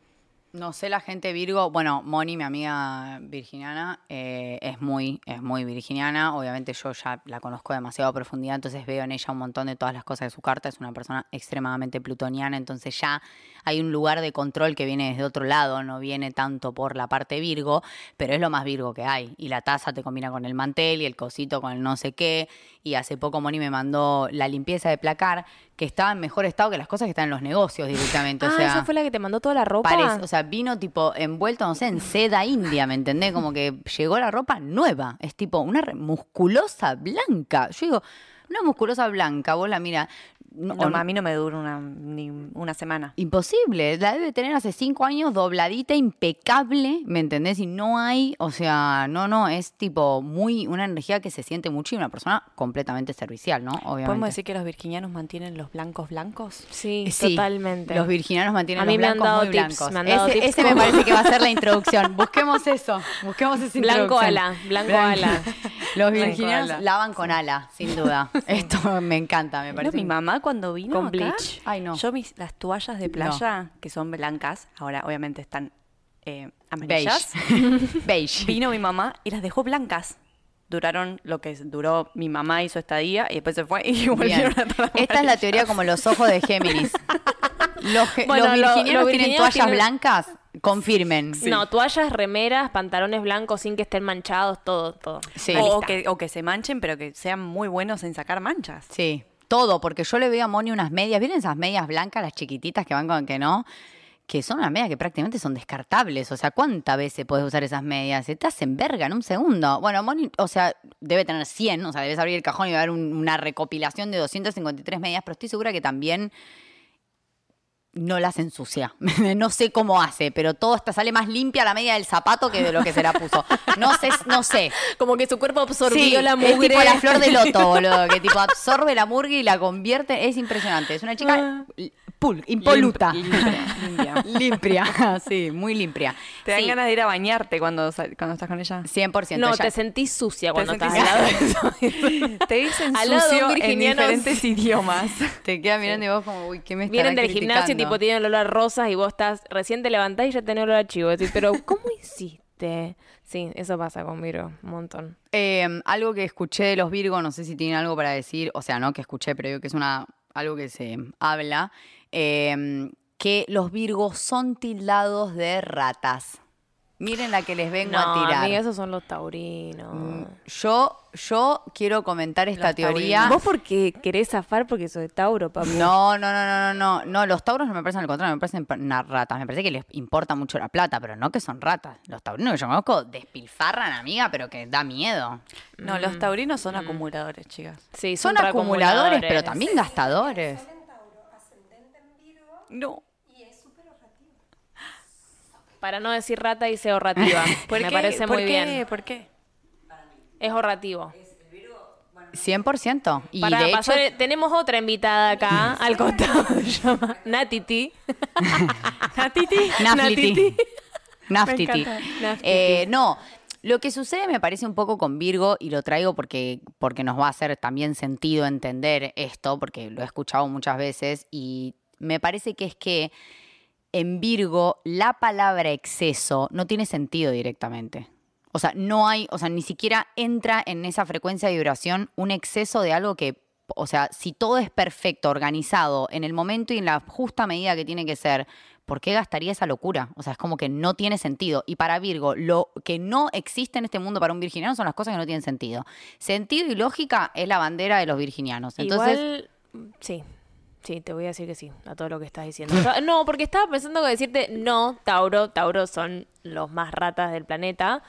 No sé, la gente Virgo, bueno, Moni, mi amiga virginiana, eh, es, muy, es muy virginiana. Obviamente yo ya la conozco demasiado a profundidad, entonces veo en ella un montón de todas las cosas de su carta. Es una persona extremadamente plutoniana, entonces ya hay un lugar de control que viene desde otro lado, no viene tanto por la parte Virgo, pero es lo más Virgo que hay. Y la taza te combina con el mantel y el cosito con el no sé qué. Y hace poco Moni me mandó la limpieza de placar, que estaba en mejor estado que las cosas que están en los negocios directamente. ah, o sea, esa fue la que te mandó toda la ropa. o sea, vino tipo envuelto, no sé, en seda india, ¿me entendés? Como que llegó la ropa nueva. Es tipo una musculosa blanca. Yo digo, una musculosa blanca, vos la mira, no, a mí no me dura una, ni una semana. Imposible. La debe tener hace cinco años dobladita, impecable, ¿me entendés? Y no hay, o sea, no, no, es tipo muy, una energía que se siente mucho y una persona completamente servicial, ¿no? Obviamente. ¿Podemos decir que los virginianos mantienen los blancos blancos? Sí, totalmente. Los virginianos mantienen a los mí me blancos han dado muy tips, blancos. Me han dado ese, tips ese me parece que va a ser la introducción. Busquemos eso, busquemos esa Blanco introducción. ala, blanco ala. Los virginianos lavan con ala, sin duda. Esto me encanta, me parece. mi mamá cuando vino Con acá, bleach. Ay, no. yo mis, las toallas de playa, que son blancas, ahora obviamente están eh, amarillas, Beige. Beige. vino mi mamá y las dejó blancas. Duraron lo que duró mi mamá y su estadía y después se fue y volvieron Bien. a estar Esta es la teoría como los ojos de Géminis. Los, Bueno, los virginianos los tienen virginianos toallas tienen- blancas, confirmen. No, toallas, remeras, pantalones blancos sin que estén manchados, todo, todo. Sí. O lista. que, o que se manchen, pero que sean muy buenos en sacar manchas. Sí, todo, porque yo le veo a Moni unas medias, ¿vieron esas medias blancas, las chiquititas que van con que no? Que son unas medias que prácticamente son descartables. O sea, ¿cuántas veces puedes usar esas medias? Se te hacen verga en un segundo. Bueno, Moni, o sea, debe tener 100, o sea, debes abrir el cajón y va a haber un- una recopilación de 253 medias, pero estoy segura que también no las ensucia. no sé cómo hace, pero todo está, sale más limpia la media del zapato que de lo que se la puso. No sé, no sé. Como que su cuerpo absorbió Sí, la es mugre. tipo la flor de loto, boludo, que tipo absorbe la murga y la convierte. Es impresionante. Es una chica l- pul, impoluta. Limpia, limpia. Limpia, sí, muy limpia. Te dan Sí, ganas de ir a bañarte cuando, sal- cuando estás con ella. 100%. No, ella- te sentís sucia cuando estás al lado de eso. Te dicen sucio en diferentes idiomas. te queda mirando y vos como, uy, ¿qué me Vienen estará del gimnasio? Tipo tienen olor a rosas y vos estás recién te levantás y ya tenés olor a chivo. Decís, pero ¿cómo hiciste? Sí, eso pasa con Viro, un montón. Eh, algo que escuché de los Virgo, no sé si tienen algo para decir, o sea, no que escuché, pero digo que es una, algo que se habla, eh, que los Virgos son tildados de ratas. Miren la que les vengo no, a tirar. amiga, esos son los taurinos. Mm, Yo, yo quiero comentar esta Los teoría. taurinos. Vos porque querés zafar porque sos de Tauro, papu. No, no, no, no, no, no, no, los tauros no me parecen al contrario, me parecen pa- unas ratas, me parece que les importa mucho la plata, pero no que son ratas. Los taurinos que yo conozco despilfarran, amiga, pero que da miedo. No, los taurinos son acumuladores, chicas. Sí, Son, son, acumuladores, pero también gastadores. No. Para no decir rata, dice ahorrativa. ¿Por Me qué? parece ¿Por muy qué? bien. ¿Por qué? Es ahorrativo. 100%. Y Para de hecho, pasar, tenemos otra invitada acá al costado, se llama Natiti. Natiti. Encanta. Naftiti. Eh, no, lo que sucede me parece un poco con Virgo y lo traigo porque, porque nos va a hacer también sentido entender esto, porque lo he escuchado muchas veces y me parece que es que en Virgo la palabra exceso no tiene sentido directamente. O sea, no hay, o sea, ni siquiera entra en esa frecuencia de vibración un exceso de algo que, o sea, si todo es perfecto, organizado, en el momento y en la justa medida que tiene que ser, ¿por qué gastaría esa locura? O sea, es como que no tiene sentido. Y para Virgo, lo que no existe en este mundo para un virginiano son las cosas que no tienen sentido. Sentido y lógica es la bandera de los virginianos. Entonces, Igual, sí. Sí, te voy a decir que sí, a todo lo que estás diciendo. No, porque estaba pensando que decirte, no, Tauro, Tauro son los más ratas del planeta.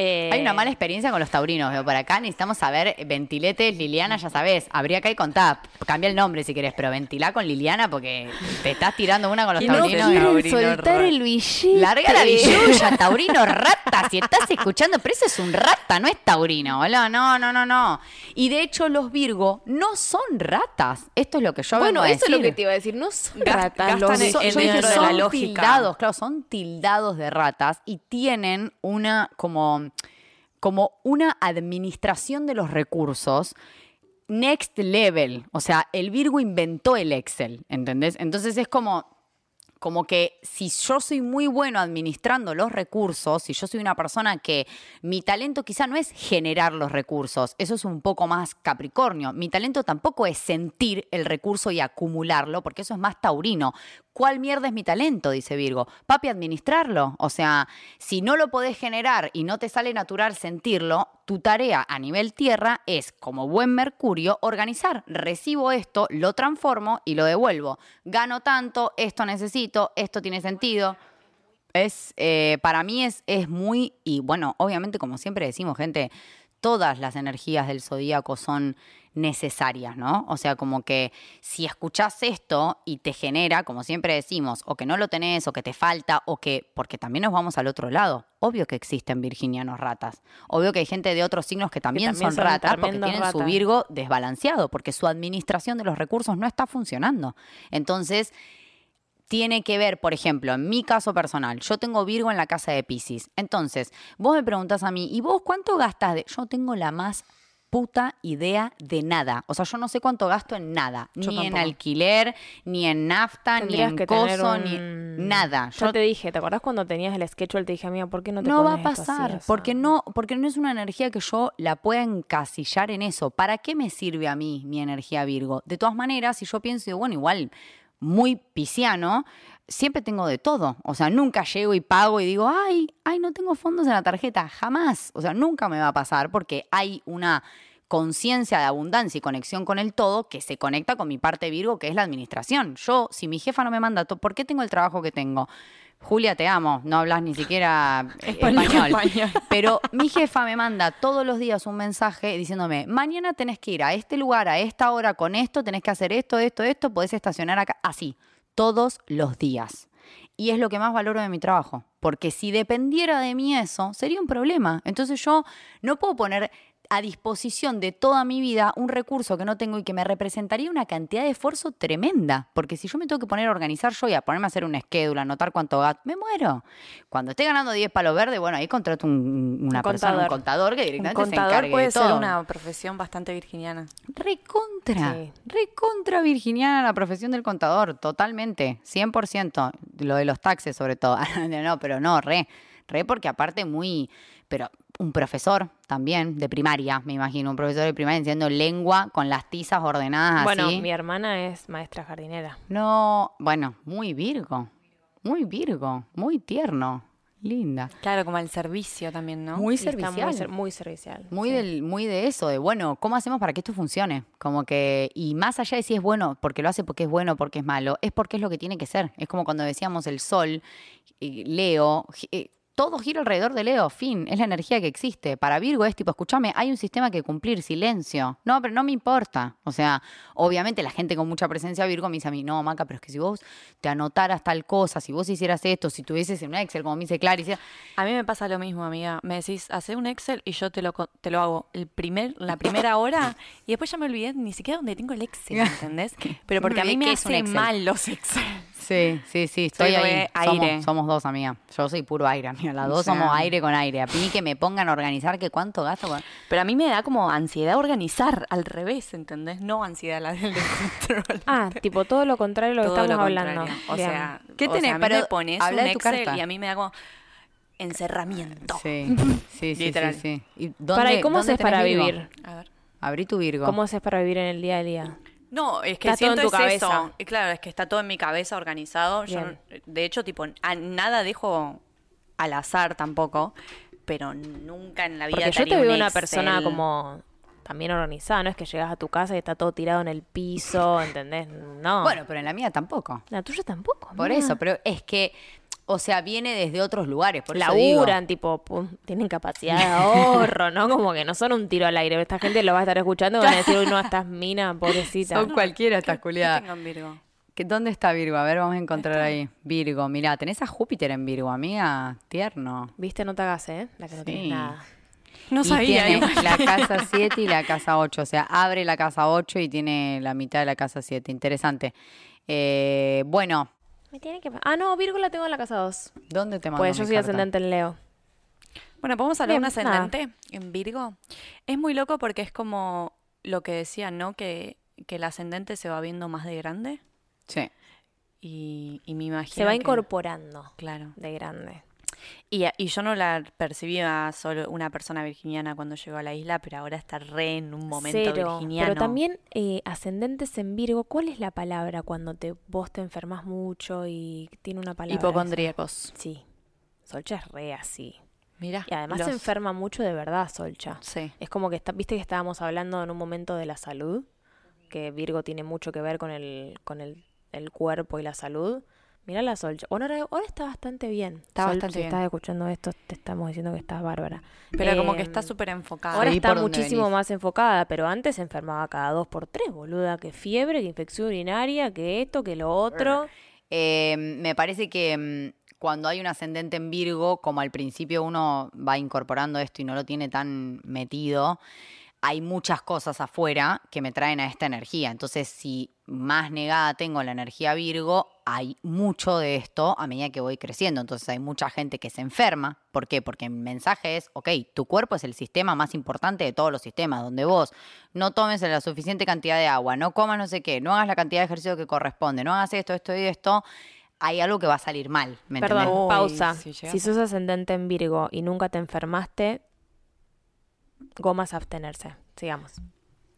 Eh, Hay una mala experiencia con los taurinos, veo por acá. Necesitamos saber, ventiletes, Liliana, ya sabes. Habría que ir con TAP. Cambia el nombre si querés, pero ventilá con Liliana porque te estás tirando una con los ¿Quién no taurinos. quiere Taurino soltar el billete. Larga la billulla, taurino rata. Si estás escuchando, pero ese es un rata, no es taurino, boludo. No, no, no, no. Y de hecho, los Virgo no son ratas. Esto es lo que yo Bueno, vengo a eso es lo que te iba a decir. No son ratas. los- en- Son- en yo dije, dentro de son la lógica. tildados, claro, son tildados de ratas y tienen una como, como una administración de los recursos next level. O sea, el Virgo inventó el Excel, ¿entendés? Entonces es como como que si yo soy muy bueno administrando los recursos, si yo soy una persona que mi talento quizá no es generar los recursos, eso es un poco más Capricornio. Mi talento tampoco es sentir el recurso y acumularlo, porque eso es más taurino. ¿Cuál mierda es mi talento? Dice Virgo. Papi, administrarlo. O sea, si no lo podés generar y no te sale natural sentirlo, tu tarea a nivel tierra es, como buen Mercurio, organizar. Recibo esto, lo transformo y lo devuelvo. Gano tanto, esto necesito, esto tiene sentido. Es, eh, para mí es, es muy, y bueno, obviamente como siempre decimos, gente, todas las energías del zodíaco son necesarias, ¿no? O sea, como que si escuchás esto y te genera, como siempre decimos, o que no lo tenés, o que te falta, o que, porque también nos vamos al otro lado. Obvio que existen virginianos ratas. Obvio que hay gente de otros signos que también, también son, son ratas porque tienen su. Virgo desbalanceado, porque su administración de los recursos no está funcionando. Entonces, tiene que ver, por ejemplo, en mi caso personal, yo tengo Virgo en la casa de Pisces. Entonces, vos me preguntás a mí, ¿y vos cuánto gastas de.? Yo tengo la más puta idea de nada. O sea, yo no sé cuánto gasto en nada. Yo ni en alquiler, ni en nafta, Tendrías ni en coso, un- ni nada. Yo te dije, ¿te acordás cuando tenías el schedule? Te dije, amiga, ¿por qué no te no va a pasar, así? porque no, porque no es una energía que yo la pueda encasillar en eso. ¿Para qué me sirve a mí mi energía Virgo? De todas maneras, si yo pienso, bueno, igual muy pisciano, siempre tengo de todo. O sea, nunca llego y pago y digo, ay, ay, no tengo fondos en la tarjeta. Jamás. O sea, nunca me va a pasar porque hay una conciencia de abundancia y conexión con el todo que se conecta con mi parte Virgo, que es la administración. Yo, si mi jefa no me manda, ¿por qué tengo el trabajo que tengo? Julia, te amo, no hablas ni siquiera español, Pero mi jefa me manda todos los días un mensaje diciéndome, mañana tenés que ir a este lugar, a esta hora, con esto, tenés que hacer esto, esto, esto, podés estacionar acá, así, todos los días. Y es lo que más valoro de mi trabajo, porque si dependiera de mí eso, sería un problema. Entonces yo no puedo poner a disposición de toda mi vida un recurso que no tengo y que me representaría una cantidad de esfuerzo tremenda. Porque si yo me tengo que poner a organizar yo y a ponerme a hacer un schedule, a anotar cuánto gasto, me muero. Cuando esté ganando 10 palos verdes, bueno, ahí contrato un, una persona, un contador que directamente un contador se puede ser una profesión bastante virginiana. Recontra, recontra virginiana la profesión del contador, totalmente, 100%. Lo de los taxes sobre todo. no, pero no, re, re porque aparte muy, pero un profesor también de primaria, me imagino, un profesor de primaria enseñando lengua con las tizas ordenadas bueno, así. mi hermana es maestra jardinera. No, bueno, muy virgo, muy virgo, muy tierno. Linda. Claro, como el servicio también, ¿no? Muy servicial. Muy, muy, servicial. Muy, del, muy de eso, de bueno, ¿cómo hacemos para que esto funcione? Como que, y más allá de si es bueno, porque lo hace porque es bueno, porque es malo, es porque es lo que tiene que ser. Es como cuando decíamos el sol, Leo, eh, todo gira alrededor de Leo, fin, es la energía que existe. Para Virgo es tipo, escúchame, hay un sistema que cumplir, silencio. No, pero no me importa. O sea, obviamente la gente con mucha presencia Virgo me dice a mí, no, Maca, pero es que si vos te anotaras tal cosa, si vos hicieras esto, si tuvieses un Excel, como me dice Clary. A mí me pasa lo mismo, amiga. Me decís, hace un Excel y yo te lo, te lo hago el primer, la primera hora y después ya me olvidé ni siquiera dónde tengo el Excel, ¿entendés? Pero porque a mí me hace mal los Excel. Sí, sí, sí, estoy ahí. Aire. Somos, dos, amiga. Yo soy puro aire, amiga. Las dos somos aire con aire. A mí que me pongan a organizar que cuánto gasto. Pero a mí me da como ansiedad organizar, al revés, ¿entendés? No ansiedad la del control. Ah, tipo todo lo contrario lo que estamos hablando. O sea, ¿qué tenés? Sea, Pero me pones habla un Excel y a mí me da como encerramiento. Sí, sí, sí, sí, ¿Y para, ¿y cómo haces para vivir? A ver. Abrí tu Virgo. ¿Cómo haces para vivir en el día a día? No, es que está siento todo en tu cabeza. Eso. Claro, es que está todo en mi cabeza organizado. Yo, de hecho, tipo, a nada dejo al azar tampoco, pero nunca en la vida. Porque yo te veo una persona como también organizada, no es que llegas a tu casa y está todo tirado en el piso, ¿entendés? No. Bueno, pero en la mía tampoco. La tuya tampoco. Por eso, pero es que o sea, viene desde otros lugares. Por Laburan, tipo, tienen capacidad de ahorro, ¿no? Como que no son un tiro al aire. Esta gente lo va a estar escuchando y van a decir, uy, no, estás mina, pobrecita. Son cualquiera estas culiadas. Virgo? ¿Dónde está Virgo? A ver, vamos a encontrar ahí. Virgo, mirá, tenés a Júpiter en Virgo, amiga. Tierno. Viste, no te hagas, ¿eh? La que no tienes nada. No sabía. Tiene la casa 7 y la casa 8. O sea, abre la casa 8 y tiene la mitad de la casa 7. Interesante. Eh, bueno, me tiene que... Ah, no, Virgo la tengo en la casa 2. ¿Dónde te mando Pues yo soy ascendente en Leo. Bueno, ¿podemos hablar de un ascendente en Virgo? Es muy loco porque es como lo que decían, ¿no? Que, que el ascendente se va viendo más de grande. Sí. Y, y me imagino Se va incorporando. Claro. De grande. Y, y, yo no la percibía solo una persona virginiana cuando llegó a la isla, pero ahora está re en un momento virginiano. Pero también eh, ascendentes en Virgo, ¿cuál es la palabra cuando te, vos te enfermas mucho y tiene una palabra? Hipocondríacos. Sí. Solcha es re así. Mira. Y además se enferma mucho de verdad, Solcha. Sí. Es como que, está, viste que estábamos hablando en un momento de la salud, que Virgo tiene mucho que ver con el, con el, el cuerpo y la salud. Mira la Sol. Ahora, ahora está bastante bien. Está bastante si estás escuchando esto, te estamos diciendo que estás bárbara. Pero como que está em, súper enfocada. Ahora está muchísimo más enfocada, pero antes se enfermaba cada dos por tres, boluda. Que fiebre, que infección urinaria, que esto, que lo otro. Em, me parece que em, cuando hay un ascendente en Virgo, como al principio uno va incorporando esto y no lo tiene tan metido, hay muchas cosas afuera que me traen a esta energía. Entonces, si más negada tengo la energía Virgo, hay mucho de esto a medida que voy creciendo. Entonces, hay mucha gente que se enferma. ¿Por qué? Porque el mensaje es, ok, tu cuerpo es el sistema más importante de todos los sistemas, donde vos no tomes la suficiente cantidad de agua, no comas no sé qué, no hagas la cantidad de ejercicio que corresponde, no hagas esto, esto y esto hay algo que va a salir mal. ¿me Perdón, pausa. si sos ascendente en Virgo y nunca te enfermaste, gomas abstenerse. Sigamos.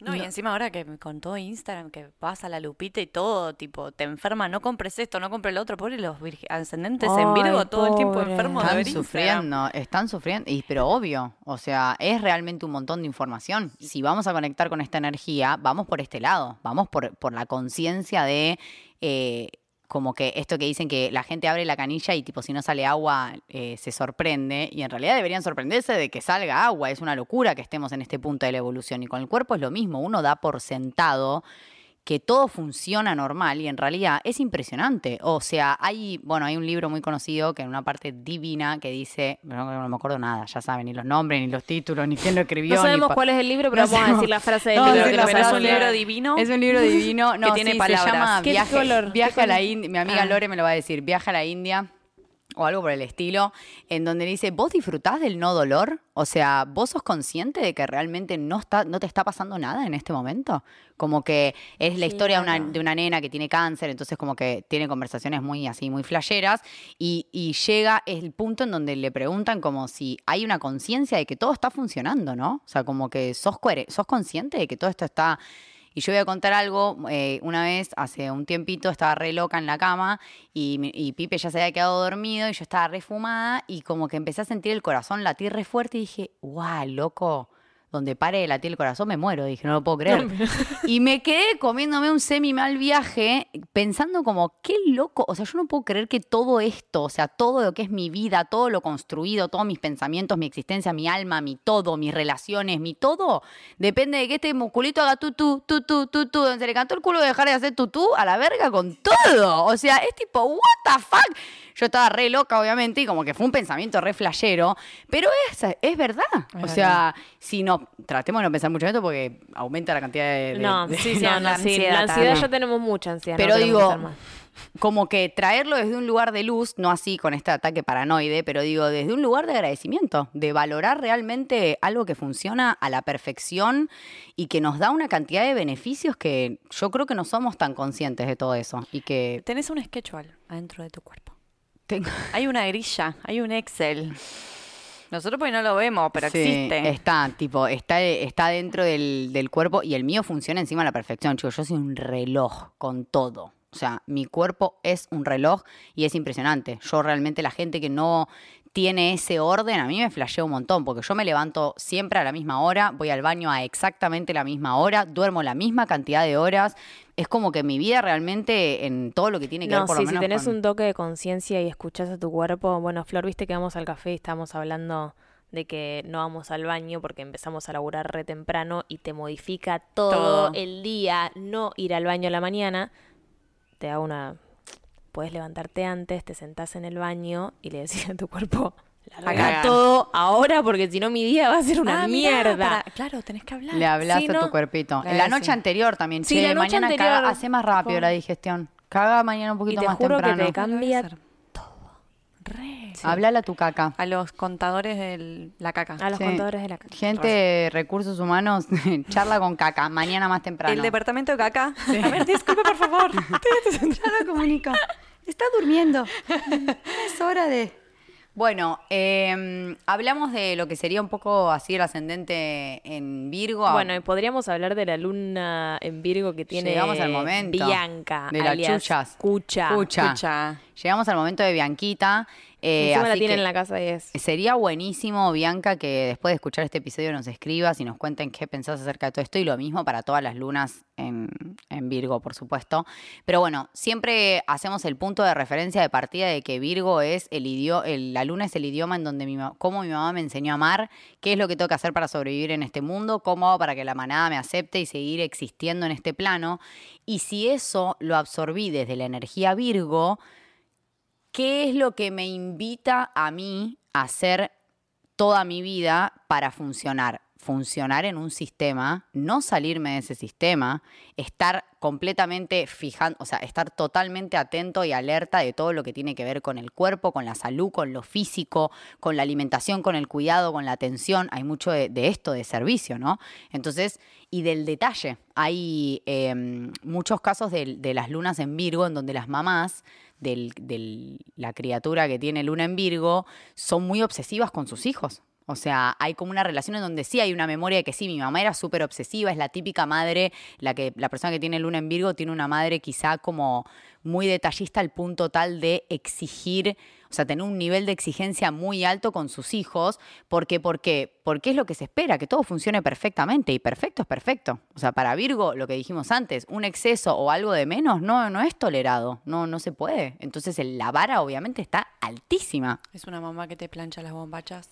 No, y encima ahora que con todo Instagram, que vas a la lupita y todo, tipo, te enferma, no compres esto, no compres lo otro, pobre los ascendentes en Virgo todo el tiempo enfermos Están sufriendo, están sufriendo, y, pero obvio, o sea, es realmente un montón de información. Si vamos a conectar con esta energía, vamos por este lado, vamos por, por la conciencia de... Eh, como que esto que dicen que la gente abre la canilla y tipo si no sale agua eh, se sorprende y en realidad deberían sorprenderse de que salga agua, es una locura que estemos en este punto de la evolución y con el cuerpo es lo mismo, uno da por sentado que todo funciona normal y en realidad es impresionante. O sea, hay, bueno, hay un libro muy conocido que en una parte divina que dice, no, me acuerdo nada, ya saben, ni los nombres, ni los títulos, ni quién lo escribió. No sabemos cuál es el libro, pero vamos a decir la frase del libro. es un libro divino. Es un libro divino, no, que tiene palabras. Se llama Viaje, Viaje a la India. Mi amiga ah. Lore me lo va a decir, Viaje a la India o algo por el estilo, en donde dice, ¿vos disfrutás del no dolor? O sea, ¿vos sos consciente de que realmente no, está, no te está pasando nada en este momento? Como que es la historia de, una, nena que tiene cáncer, entonces como que tiene conversaciones muy así, muy flasheras, y, y llega el punto en donde le preguntan como si hay una conciencia de que todo está funcionando, ¿no? O sea, como que sos, sos consciente de que todo esto está y yo voy a contar algo, eh, una vez, hace un tiempito, estaba re loca en la cama y, y, Pipe ya se había quedado dormido y yo estaba re fumada y como que empecé a sentir el corazón latir re fuerte y dije, guau, loco, donde pare de latir el corazón me muero. Dije, no lo puedo creer. y me quedé comiéndome un semi mal viaje, pensando como, qué loco. O sea, yo no puedo creer que todo esto, o sea, todo lo que es mi vida, todo lo construido, todos mis pensamientos, mi existencia, mi alma, mi todo, mis relaciones, mi todo, depende de que este musculito haga tú, tú, tú, tú, tú, tú. Donde se le cantó el culo de dejar de hacer tú, tú, a la verga con todo. O sea, es tipo, what the fuck. Yo estaba re loca, obviamente, y como que fue un pensamiento re flashero, pero es, es verdad. o sea, si no, tratemos de no pensar mucho en esto porque aumenta la cantidad de... no, sí, sí, no, la ansiedad, ya tenemos mucha ansiedad. Pero digo, como que traerlo desde un lugar de luz, no así con este ataque paranoide, pero digo, desde un lugar de agradecimiento, de valorar realmente algo que funciona a la perfección y que nos da una cantidad de beneficios que yo creo que no somos tan conscientes de todo eso. Y que... Tenés un schedule adentro de tu cuerpo. Hay una grilla, hay un Excel. Nosotros pues no lo vemos, pero existe. Está, tipo, está, está dentro del, del, cuerpo y el mío funciona encima a la perfección, chicos. Yo soy un reloj con todo. O sea, mi cuerpo es un reloj y es impresionante. Yo realmente la gente que no tiene ese orden, a mí me flashea un montón, porque yo me levanto siempre a la misma hora, voy al baño a exactamente la misma hora, duermo la misma cantidad de horas. Es como que mi vida realmente en todo lo que tiene que ver por lo menos. Si tenés un toque de conciencia y escuchás a tu cuerpo, bueno, Flor, viste que vamos al café y estamos hablando de que no vamos al baño porque empezamos a laburar re temprano y te modifica todo, todo. el día no ir al baño a la mañana, te da una puedes levantarte antes, te sentás en el baño y le decís a tu cuerpo, haga todo ahora porque si no mi día va a ser una ah, mierda. claro, tenés que hablar. Le hablas a tu cuerpito. En la noche anterior también, sí, la noche mañana anterior, hace más rápido la digestión. Caga mañana un poquito y te más juro temprano. que te cambia Re. Hablale a tu caca. A los contadores de la caca. A los contadores de la caca. Gente, recursos humanos, charla con caca. Mañana más temprano. El departamento de caca. A ver, disculpe, por favor. ya lo comunico. Está durmiendo. es hora de... Bueno, em, hablamos de lo que sería un poco así el ascendente en Virgo. Bueno, y podríamos hablar de la luna en Virgo que tiene Llegamos al momento Bianca, de las chuchas. Cucha. Cucha. Llegamos al momento de Bianquita. Eh, la tiene en la casa y es. Sería buenísimo, Bianca, que después de escuchar este episodio nos escribas y nos cuenten qué pensás acerca de todo esto y lo mismo para todas las lunas en, Virgo, por supuesto. Pero bueno, siempre hacemos el punto de referencia de partida de que Virgo es el idioma, la luna es el idioma en donde mi, cómo mi mamá me enseñó a amar, qué es lo que tengo que hacer para sobrevivir en este mundo, cómo hago para que la manada me acepte y seguir existiendo en este plano. Y si eso lo absorbí desde la energía Virgo, ¿qué es lo que me invita a mí a hacer toda mi vida para funcionar? Funcionar en un sistema, no salirme de ese sistema, estar completamente fijando, o sea, estar totalmente atento y alerta de todo lo que tiene que ver con el cuerpo, con la salud, con lo físico, con la alimentación, con el cuidado, con la atención. Hay mucho de, esto de servicio, ¿no? Entonces, y del detalle. Hay em, muchos casos de, de las lunas en Virgo en donde las mamás de la criatura que tiene luna en Virgo son muy obsesivas con sus hijos. O sea, hay como una relación en donde sí hay una memoria de que sí, mi mamá era súper obsesiva, es la típica madre, la que la persona que tiene luna en Virgo tiene una madre quizá como muy detallista al punto tal de exigir, o sea, tener un nivel de exigencia muy alto con sus hijos, porque porque porque es lo que se espera, que todo funcione perfectamente y perfecto es perfecto. O sea, para Virgo, lo que dijimos antes, un exceso o algo de menos no no es tolerado, no no se puede. Entonces, la vara obviamente está altísima. Es una mamá que te plancha las bombachas.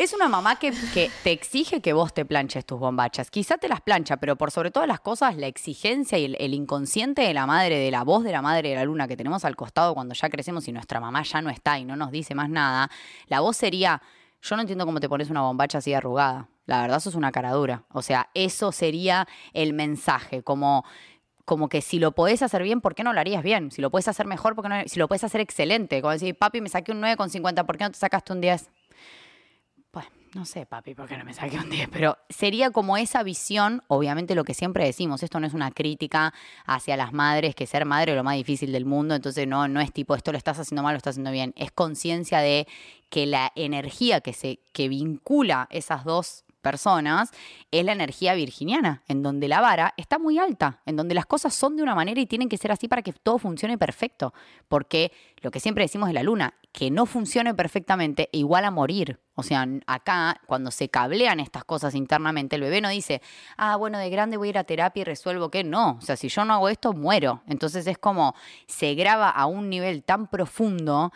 Es una mamá que, te exige que vos te planches tus bombachas. Quizá te las plancha, pero por sobre todas las cosas, la exigencia y el, inconsciente de la madre, de la voz de la madre de la luna que tenemos al costado cuando ya crecemos y nuestra mamá ya no está y no nos dice más nada, la voz sería, yo no entiendo cómo te pones una bombacha así arrugada. La verdad, eso es una caradura. O sea, eso sería el mensaje, como como que si lo podés hacer bien, ¿por qué no lo harías bien? Si lo puedes hacer mejor, ¿por qué no? Si lo puedes hacer excelente, como decir, papi, me saqué un 9,50, ¿por qué no te sacaste un 10? No sé, papi, ¿por qué no me saqué un 10? Pero sería como esa visión, obviamente lo que siempre decimos, esto no es una crítica hacia las madres, que ser madre es lo más difícil del mundo, entonces no, no es tipo, esto lo estás haciendo mal, lo estás haciendo bien, es conciencia de que la energía que, se, que vincula esas dos personas es la energía virginiana, en donde la vara está muy alta, en donde las cosas son de una manera y tienen que ser así para que todo funcione perfecto. Porque lo que siempre decimos de la luna, que no funcione perfectamente igual a morir. O sea, acá cuando se cablean estas cosas internamente, el bebé no dice, ah, bueno, de grande voy a ir a terapia y resuelvo que no. O sea, si yo no hago esto, muero. Entonces es como se graba a un nivel tan profundo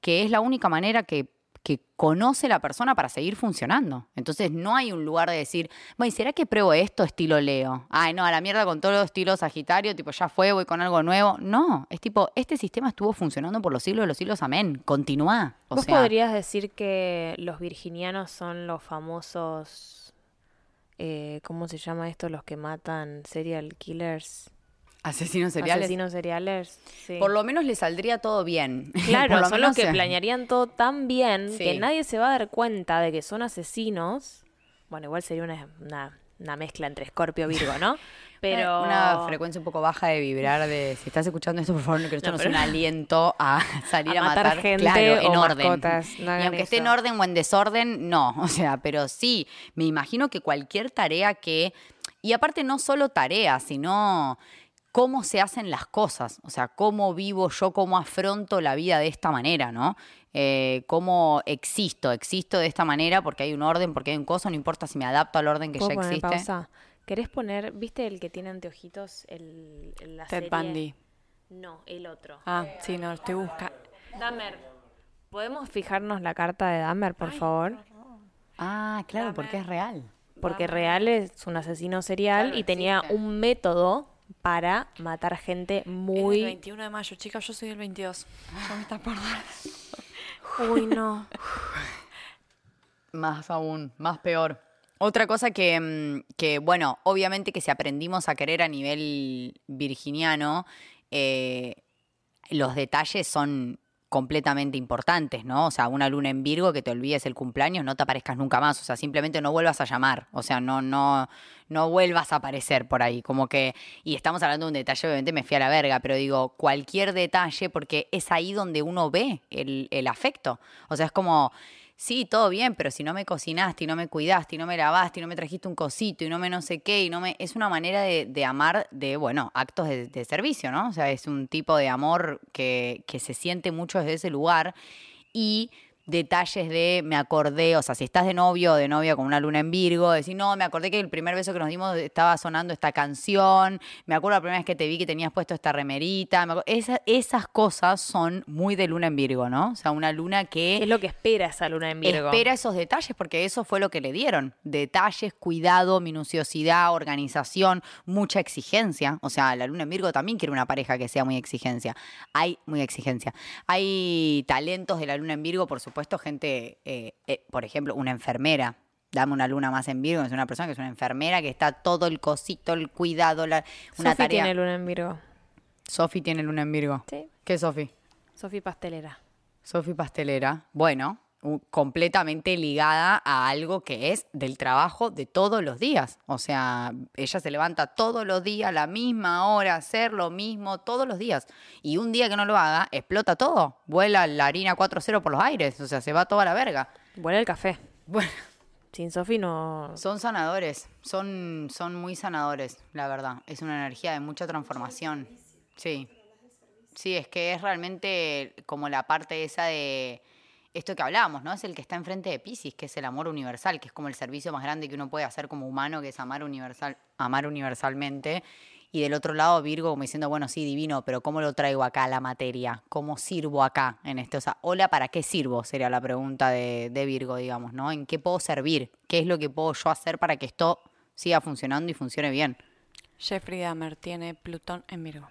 que es la única manera que que conoce la persona para seguir funcionando. Entonces no hay un lugar de decir, bueno, ¿será que pruebo esto estilo Leo? Ay, no, a la mierda con todos los estilos Sagitario, tipo, ya fue, voy con algo nuevo. No, es tipo, este sistema estuvo funcionando por los siglos de los siglos, amén. Continúa. ¿Vos podrías decir que los virginianos son los famosos, eh, ¿cómo se llama esto? Los que matan serial killers. Asesinos seriales. Asesinos seriales, sí. Por lo menos le saldría todo bien. Claro, son los que planearían todo tan bien que nadie se va a dar cuenta de que son asesinos. Bueno, igual sería una, una, mezcla entre Scorpio y Virgo, ¿no? Pero... Una frecuencia un poco baja de vibrar de... Si estás escuchando esto, por favor, que esto no, sea un aliento a salir a, matar, gente claro, en orden. y aunque esté en orden o en desorden, no. O sea, pero sí, me imagino que cualquier tarea que... Y aparte no solo tarea, sino cómo se hacen las cosas, o sea, cómo vivo yo, cómo afronto la vida de esta manera, ¿no? Eh, cómo existo, existo de esta manera porque hay un orden, porque hay un coso, no importa si me adapto al orden que ya existe. Pausa? ¿Querés poner, viste el que tiene anteojitos, el, la Ted Bundy. No, el otro. Ah, sí, no, estoy buscando. Dahmer, ¿podemos fijarnos la carta de Dahmer, por favor? Ah, claro, porque es real. Porque real es un asesino serial y tenía un método para matar gente muy... el 21 de mayo, chicas, yo soy el 22. Ya me está por Uy, no. más aún, más peor. Otra cosa que, mm, que, bueno, obviamente que si aprendimos a querer a nivel virginiano, eh, los detalles son completamente importantes, ¿no? O sea, una luna en Virgo que te olvides el cumpleaños, no te aparezcas nunca más, o sea, simplemente no vuelvas a llamar, o sea, no no no vuelvas a aparecer por ahí, como que y estamos hablando de un detalle, obviamente me fui a la verga, pero digo, cualquier detalle porque es ahí donde uno ve el, el afecto. O sea, es como sí, todo bien, pero si no me cocinaste y no me cuidaste y no me lavaste y no me trajiste un cosito y no me no sé qué y no me... Es una manera de, amar de, bueno, actos de, servicio, ¿no? O sea, es un tipo de amor que, que se siente mucho desde ese lugar y detalles de me acordé, o sea, si estás de novio o de novia con una luna en Virgo, decir, no, me acordé que el primer beso que nos dimos estaba sonando esta canción, me acuerdo la primera vez que te vi que tenías puesto esta remerita, esas cosas son muy de luna en Virgo, ¿no? O sea, una luna que... Es lo que espera esa luna en Virgo. Espera esos detalles porque eso fue lo que le dieron. Detalles, cuidado, minuciosidad, organización, mucha exigencia. O sea, la luna en Virgo también quiere una pareja que sea muy exigencia. Hay muy exigencia. Hay talentos de la luna en Virgo, por supuesto puesto gente, eh, eh, por ejemplo, una enfermera. Dame una luna más en Virgo, es una persona que es una enfermera que está todo el cosito, el cuidado, la, una Sofi tiene luna en Virgo. Sofi tiene luna en Virgo. Sí. ¿Qué es Sofi? Sofi pastelera. Sofi pastelera. Bueno, completamente ligada a algo que es del trabajo de todos los días. O sea, ella se levanta todos los días a la misma hora, hacer lo mismo todos los días. Y un día que no lo haga, explota todo. Vuela la harina 4-0 por los aires. O sea, se va toda la verga. Vuela el café. Bueno, Sin Sofi no... son sanadores, son, son muy sanadores, la verdad. Es una energía de mucha transformación. Sí. Sí, es que es realmente como la parte esa de esto que hablábamos, ¿no? Es el que está enfrente de Pisces, que es el amor universal, que es como el servicio más grande que uno puede hacer como humano, que es amar universal, amar universalmente. Y del otro lado, Virgo como diciendo, bueno, sí, divino, pero ¿cómo lo traigo acá a la materia? ¿Cómo sirvo acá en este? O sea, hola, ¿para qué sirvo? Sería la pregunta de, de Virgo, digamos, ¿no? ¿En qué puedo servir? ¿Qué es lo que puedo yo hacer para que esto siga funcionando y funcione bien? Jeffrey Dahmer tiene Plutón en Virgo.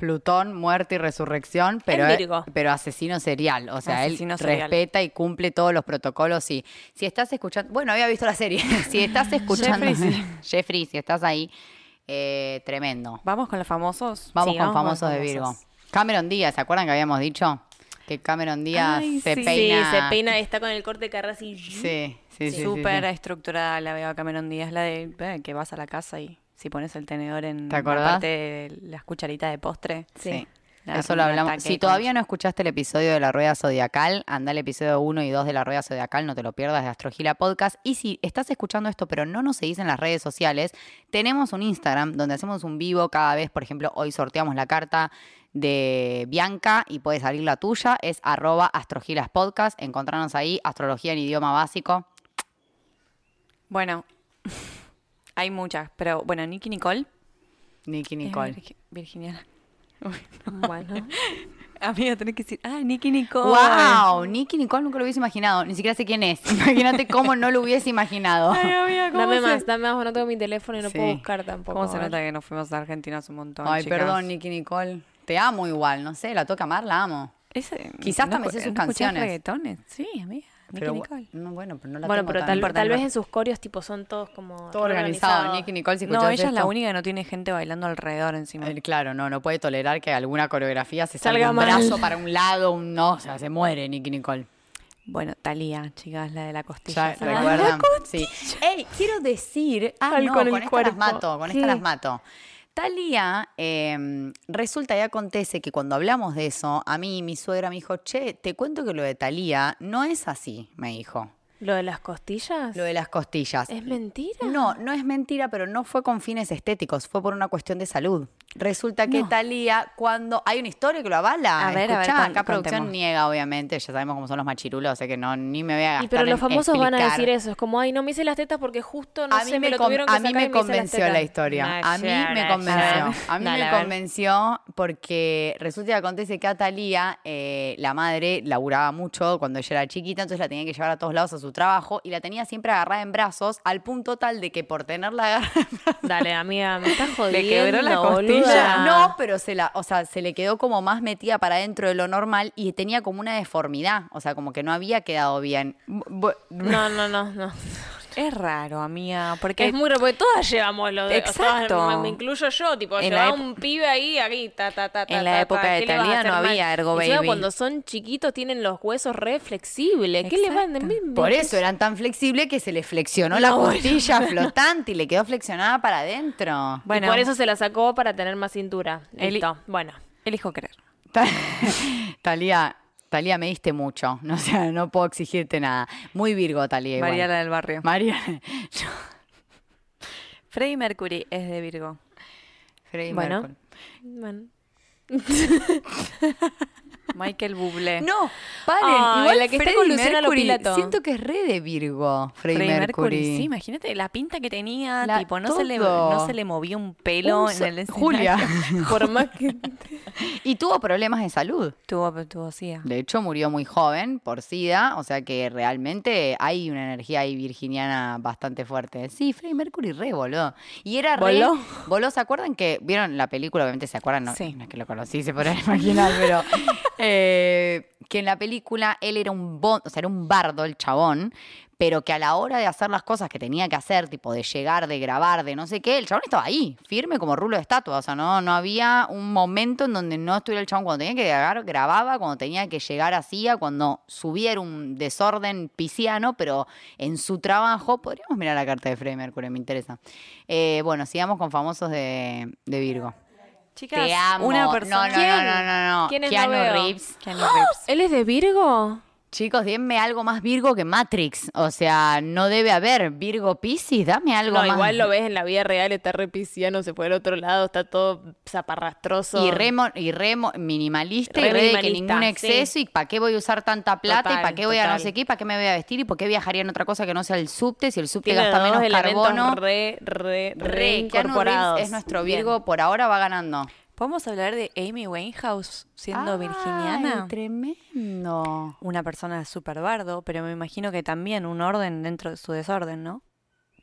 Plutón, muerte y resurrección, pero, Virgo. pero asesino serial. O sea, Asesino él serial. respeta y cumple todos los protocolos. Y si estás escuchando, bueno, había visto la serie. si estás escuchando, Jeffrey, sí. Jeffrey, si estás ahí, eh, tremendo. Vamos con los famosos. Vamos Sí, con vamos famosos de famosos. Virgo. Cameron Díaz, ¿se acuerdan que habíamos dicho? Que Cameron Díaz Ay, se sí. peina. Sí, se peina, está con el corte carra así. Sí, sí, sí. Súper estructurada la veo a Cameron Díaz, la de eh, que vas a la casa y si pones el tenedor en ¿Te la parte de las cucharitas de postre. Sí. Eso lo hablamos. Si todavía no escuchaste el episodio de la Rueda Zodiacal, anda al episodio 1 y 2 de la Rueda Zodiacal, no te lo pierdas, de Astrogila Podcast. Y si estás escuchando esto pero no nos seguís en las redes sociales, tenemos un Instagram donde hacemos un vivo cada vez. Por ejemplo, hoy sorteamos la carta de Bianca y puede salir la tuya. Es arroba astrogilas podcast. Encontrarnos ahí, astrología en idioma básico. Bueno, hay muchas, pero bueno, Nicky Nicole. Nicky Nicole. virgi- virginiana. Bueno. Amiga, tenés que decir, ah, Nicky Nicole. ¡Wow! Nicky Nicole nunca lo hubiese imaginado. Ni siquiera sé quién es. Imagínate cómo no lo hubiese imaginado. Ay, amiga, ¿cómo Dame se- más, dame más, no tengo mi teléfono y no puedo buscar tampoco. ¿Cómo se nota que nos fuimos a Argentina hace un montón? Ay, chicas? perdón, Nicky Nicole. Te amo igual, no sé, la toca amar, la amo. Ese- Quizás ¿no también sé sus no canciones. reggaetones? Sí, amiga. Nicky Pero, Nicole. no, bueno, pero no la Bueno, tengo pero tan- tal, vez en sus coreos tipo son todos como Todo organizado. organizados. Nicky Nicole, si No, escuchás ella es la esto- única que no tiene gente bailando alrededor encima. Eh, Claro, no, no puede tolerar que alguna coreografía se salga, Salga un mal. brazo para un lado, un no, o sea, se muere Nicky Nicole. Bueno, Talía, chicas, la de la costilla. Ya, ¿sabes? ¿recuerdan? Sí. Ey, quiero decir, ah, no, con con, el esta cuerpo. las mato, con ¿Qué? esta las mato. Talía, eh, resulta y acontece que cuando hablamos de eso, a mí mi suegra me dijo, che, te cuento que lo de Talía no es así, me dijo. ¿Lo de las costillas? Lo de las costillas. ¿Es mentira? No, no es mentira, pero no fue con fines estéticos, fue por una cuestión de salud. Resulta que No. Talía, cuando hay una historia que lo avala, A ver, a ver, escuchá, con- acá producción contemos. niega, obviamente, ya sabemos cómo son los machirulos, sé que no, ni me voy a gastar Y pero los en famosos van a decir eso. Es como, ay, no me hice las tetas porque justo, no a sé, mí me, me, lo con- tuvieron que a mí sacar me convenció la historia. A mí ya, me convenció. A mí Dale, me convenció porque resulta que acontece que a Talía, eh, la madre, laburaba mucho cuando ella era chiquita, entonces la tenía que llevar a todos lados a su trabajo y la tenía siempre agarrada en brazos, al punto tal de que por tenerla agarrada en brazos, Dale, amiga, me estás jodiendo, quebró la costilla. boluda. no, pero se la, o sea, se le quedó como más metida para adentro de lo normal y tenía como una deformidad, o sea, como que no había quedado bien. No, no, no, no. Es raro, amiga, porque Es muy raro, porque todas llevamos lo de... o sea, Exacto. me, me incluyo yo, tipo, En llevaba la un pibe ahí, aquí, ta, ta, ta, ta, En la ta, época ta, de ¿qué le vas a Thalía hacer no mal? había Ergo Encima Baby. cuando son chiquitos tienen los huesos re flexibles. ¿Qué les van? Exacto. Me- Por eso eran tan flexibles que se le flexionó la bueno. costilla flotante y le quedó flexionada para adentro. Y Bueno, por eso se la sacó para tener más cintura. Listo. Bueno. elijo creer. Ta- Talía, Talía, me diste mucho. No, o sea, no puedo exigirte nada. Muy Virgo, Talía. igual. María la del barrio. María. Freddie Mercury es de Virgo. Freddie Bueno. Mercury. Bueno. Michael Bublé. No, paren. Ay, igual la que está con Luciana Mercury. Siento que es re de Virgo, Freddie, Mercury. Sí, imagínate la pinta que tenía. La- tipo, no se, le, no se le movió un pelo Un en el escenario. Julia. Por más que... y tuvo problemas de salud. Tuvo, tuvo SIDA. De hecho, murió muy joven por SIDA, o sea que realmente hay una energía ahí virginiana bastante fuerte. Sí, Freddie Mercury re voló. Y era re... ¿Voló? Voló, ¿se acuerdan que... ¿Vieron la película? Obviamente se acuerdan, no, Sí. no es que lo conocí, se podrán imaginar, pero... eh, que en la película él era un, bon- o sea, era un bardo, el chabón, pero que a la hora de hacer las cosas que tenía que hacer, tipo de llegar, de grabar, de no sé qué, el chabón estaba ahí, firme como rulo de estatua. O sea, no, no había un momento en donde no estuviera el chabón. Cuando tenía que grabar, grababa, cuando tenía que llegar, hacía, cuando subía era un desorden pisciano, pero en su trabajo, podríamos mirar la carta de Freddie Mercury, me interesa. Eh, bueno, sigamos con famosos de Virgo. Chicas, Te amo. una persona. No, no, no, no, no, no. ¿Quiénes Keanu no veo? Reeves. Keanu Reeves. ¿Él es de Virgo? Chicos, denme algo más Virgo que Matrix. O sea, no debe haber Virgo Piscis. Dame algo No, más. igual lo ves en la vida real, está re pisciano, se fue al otro lado, está todo zaparrastroso. Y re, mo- y re mo- minimalista Re y re de que ningún exceso sí. y para qué voy a usar tanta plata y para qué voy a no sé qué y para qué me voy a vestir y por qué viajaría en otra cosa que no sea el subte si el subte Tiene gasta menos carbono. re, re, re, Re, incorporados. es nuestro Bien. Virgo, por ahora va ganando. ¿Podemos hablar de Amy Winehouse siendo Ay, virginiana? tremendo. Una persona súper bardo, pero me imagino que también un orden dentro de su desorden, ¿no?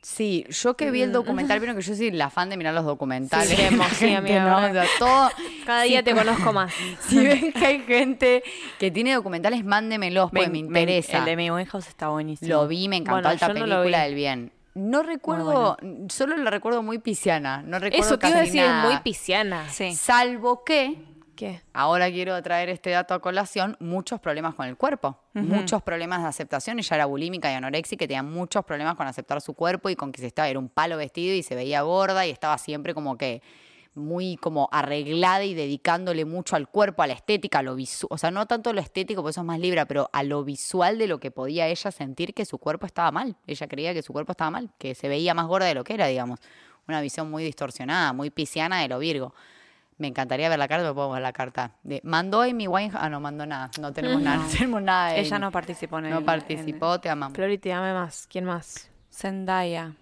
Sí, yo que vi el documental, vieron que yo soy la fan de mirar los documentales. Sí, creemos, La sí, gente, amiga, ¿no? verdad. O sea, todo, Cada día Sí, te co- conozco más. Si ven que hay gente que tiene documentales, mándemelos, porque me interesa. El de Amy Winehouse está buenísimo. Lo vi, me encantó Bueno, alta no película del bien. No recuerdo, solo la recuerdo muy pisciana. No recuerdo Eso te iba a decir, es muy pisciana. Sí. Salvo que, ¿Qué? ahora quiero traer este dato a colación, muchos problemas con el cuerpo. Muchos problemas de aceptación. Ella era bulímica y anoréxica, que tenía muchos problemas con aceptar su cuerpo y con que se estaba, era un palo vestido y se veía gorda y estaba siempre como que muy como arreglada y dedicándole mucho al cuerpo, a la estética, a lo visual, o sea, no tanto lo estético, porque eso es más libre, pero a lo visual de lo que podía ella sentir que su cuerpo estaba mal. Ella creía que su cuerpo estaba mal, que se veía más gorda de lo que era, digamos. Una visión muy distorsionada, muy pisciana de lo Virgo. Me encantaría ver la carta, pero puedo ver la carta. De, mandó Amy Winehouse. Ah, no mandó nada. No tenemos nada. No tenemos nada de Ella no participó en el... No en- participó, te amamos. Flority, dame más. ¿Quién más? Zendaya.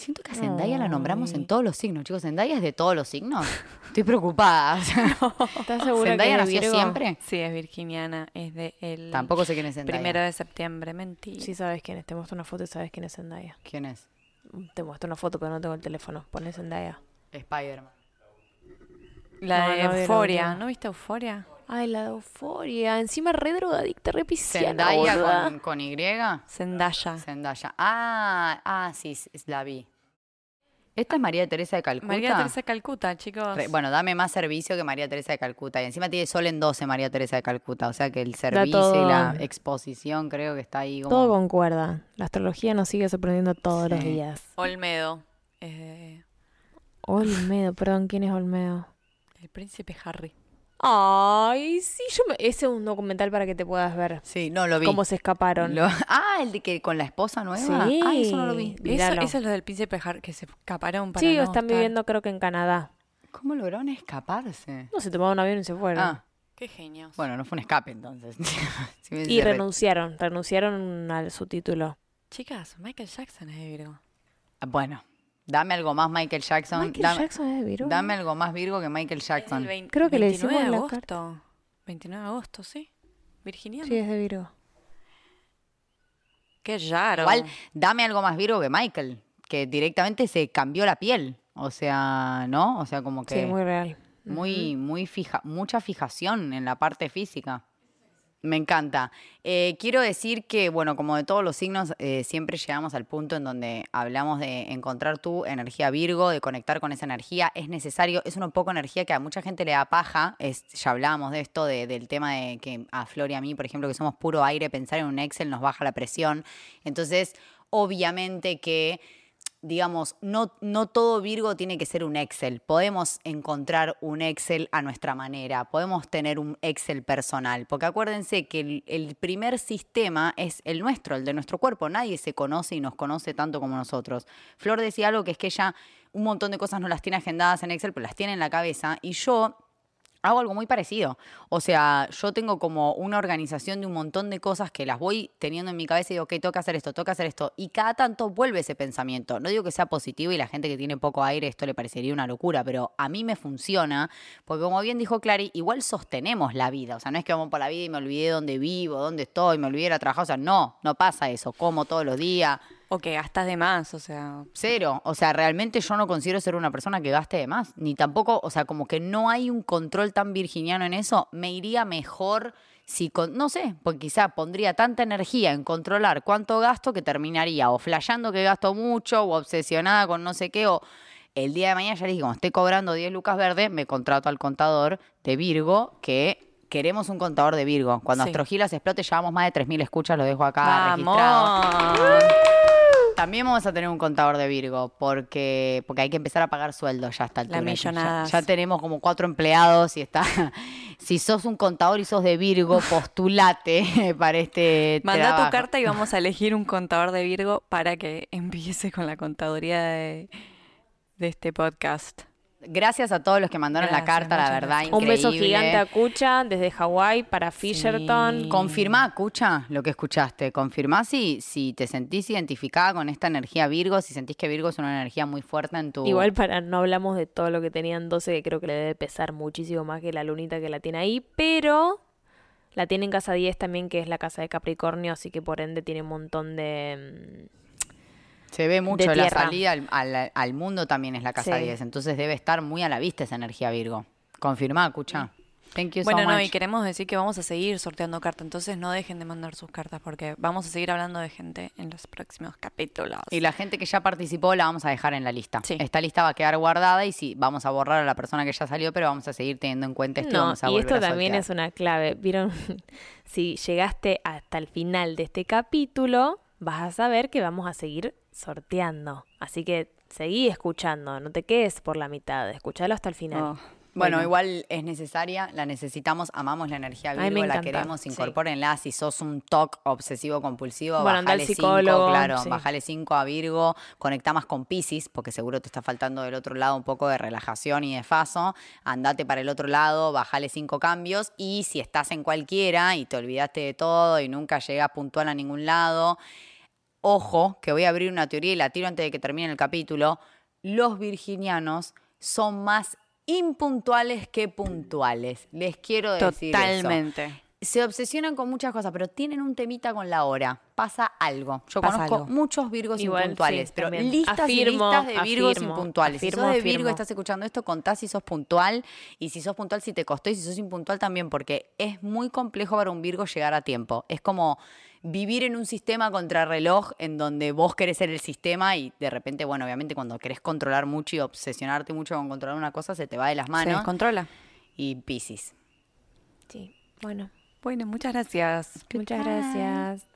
Siento que a Zendaya la nombramos en todos los signos, chicos. Zendaya es de todos los signos. Estoy preocupada. o sea, ¿Estás segura ¿Zendaya que nació Virgo? siempre? Sí, es virginiana. Es de el Tampoco sé quién es Zendaya. primero de septiembre. Mentira. Sí sabes quién es. Te muestro una foto y sabes quién es Zendaya. ¿Quién es? Te muestro una foto, pero no tengo el teléfono. Pones Zendaya. Spider-Man. La No, de no Euforia. ¿No viste Euforia? Ay, la de euforia. Encima re drogadicta, re pisciana, Zendaya con, con Y. Zendaya. Zendaya. Ah, ah, sí, la vi. Esta es María Teresa de Calcuta. María Teresa Calcuta, chicos. Re- bueno, dame más servicio que María Teresa de Calcuta. Y encima tiene sol en 12 María Teresa de Calcuta. O sea que el servicio y la exposición creo que está ahí como... Todo concuerda. La astrología nos sigue sorprendiendo todos los días. Olmedo. De Olmedo, perdón, ¿quién es Olmedo? El príncipe Harry. Ay, sí, yo me... ese es un documental para que te puedas ver. Sí, no lo vi. Cómo se escaparon. Lo- Ah, el de que con la esposa nueva. Sí. Ah, eso no lo vi. Eso, es lo del príncipe Harry, que se escaparon para Sí, no están estar- viviendo creo que en Canadá. ¿Cómo lograron escaparse? No, se tomaron un avión y se fueron. Ah, Qué genios. bueno, no fue un escape entonces. Si y re- renunciaron, renunciaron al su título. Chicas, Michael Jackson es de Virgo. Bueno, dame algo más Michael Jackson. Michael dame, Jackson es de Virgo. dame algo más Virgo que Michael Jackson. Creo que le 29 hicimos de la agosto. 29 de agosto, sí. Virginiano. Sí, es de Virgo. Qué raro. Igual, dame algo más Virgo que Michael, que directamente se cambió la piel. O sea, ¿no? O sea, como que Sí, muy real. muy, muy fija, mucha fijación en la parte física. Me encanta. Eh, quiero decir que, bueno, como de todos los signos, eh, siempre llegamos al punto en donde hablamos de encontrar tu energía Virgo, de conectar con esa energía. Es necesario, es una poco energía que a mucha gente le da paja. Es, ya hablábamos de esto, de- del tema de que a Flor y a mí, por ejemplo, que somos puro aire, pensar en un Excel nos baja la presión. Entonces, obviamente que digamos, no, no todo Virgo tiene que ser un Excel. Podemos encontrar un Excel a nuestra manera, podemos tener un Excel personal, porque acuérdense que el, el primer sistema es el nuestro, el de nuestro cuerpo. Nadie se conoce y nos conoce tanto como nosotros. Flor decía algo que es que ella un montón de cosas no las tiene agendadas en Excel, pero las tiene en la cabeza. Y yo hago algo muy parecido. O sea, yo tengo como una organización de un montón de cosas que las voy teniendo en mi cabeza y digo, ok, tengo que hacer esto, tengo que hacer esto. Y cada tanto vuelve ese pensamiento. No digo que sea positivo y la gente que tiene poco aire esto le parecería una locura, pero a mí me funciona porque como bien dijo Clary, igual sostenemos la vida. O sea, no es que vamos por la vida y me olvidé dónde vivo, dónde estoy, me olvidé de trabajar. O sea, no, no pasa eso. Como todos los días. O que gastas de más, o sea. Cero. O sea, realmente yo no considero ser una persona que gaste de más. Ni tampoco, o sea, como que no hay un control tan virginiano en eso. Me iría mejor si, con, no sé, porque quizá pondría tanta energía en controlar cuánto gasto que terminaría o flasheando que gasto mucho o obsesionada con no sé qué o... El día de mañana ya les dije, como estoy cobrando 10 lucas verdes, me contrato al contador de Virgo que queremos un contador de Virgo. Cuando Sí. Astrogilas explote, llevamos más de 3.000 escuchas, lo dejo acá registrado. También vamos a tener un contador de Virgo, porque, porque hay que empezar a pagar sueldo ya hasta el La millonada. Ya, ya tenemos como cuatro empleados y está. si sos un contador y sos de Virgo, postulate para este. Manda trabajo. tu carta y vamos a elegir un contador de Virgo para que empiece con la contaduría de, de este podcast. Gracias a todos los que mandaron la carta, la verdad, gracias. Un beso increíble. gigante a Kucha desde Hawái para Fisherton. Confirmá, escucha lo que escuchaste. Confirmá si, si te sentís identificada con esta energía Virgo, si sentís que Virgo es una energía muy fuerte en tu. Igual para no hablamos de todo lo que tenían 12, que creo que le debe pesar muchísimo más que la lunita que la tiene ahí, pero la tiene en casa 10 también, que es la casa de Capricornio, así que por ende tiene un montón de... mm, Se ve mucho la salida al, al- al mundo también es la casa Sí. 10, entonces debe estar muy a la vista esa energía Virgo. Confirmá, escucha. Thank you so Bueno, no, much. y queremos decir que vamos a seguir sorteando cartas, entonces no dejen de mandar sus cartas porque vamos a seguir hablando de gente en los próximos capítulos. Y la gente que ya participó la vamos a dejar en la lista. Sí. Esta lista va a quedar guardada y sí, vamos a borrar a la persona que ya salió, pero vamos a seguir teniendo en cuenta esto y No, vamos a y esto a también es una clave. Vieron, si llegaste hasta el final de este capítulo, vas a saber que vamos a seguir sorteando. Así que seguí escuchando, no te quedes por la mitad, escuchalo hasta el final. Oh. Bueno, igual es necesaria, la necesitamos, amamos la energía Ay, Virgo, la queremos, sí. incorpórenla. Si sos un TOC obsesivo compulsivo, Bueno, bajale psicólogo, 5, claro, sí. bajale 5 a Virgo, conecta más con Pisces, porque seguro te está faltando del otro lado un poco de relajación y de faso. Andate para el otro lado, bajale 5 cambios y si estás en cualquiera y te olvidaste de todo y nunca llegas puntual a ningún lado, ojo, que voy a abrir una teoría y la tiro antes de que termine el capítulo, los virginianos son más impuntuales que puntuales. Les quiero decir eso. Totalmente. Se obsesionan con muchas cosas, pero tienen un temita con la hora. Pasa algo. Yo Pasa conozco algo. muchos virgos Igual, impuntuales, sí, pero también. listas Afirmo, y listas de virgos afirmo, impuntuales. si sos de Virgo y estás escuchando esto, contá si sos puntual. Y si sos puntual, si te costó. Y si sos impuntual también, porque es muy complejo para un Virgo llegar a tiempo. Es como vivir en un sistema contrarreloj en donde vos querés ser el sistema y de repente, bueno, obviamente cuando querés controlar mucho y obsesionarte mucho con controlar una cosa, se te va de las Se manos. descontrola. y Pisces. Sí, bueno, Bueno, muchas gracias. muchas gracias.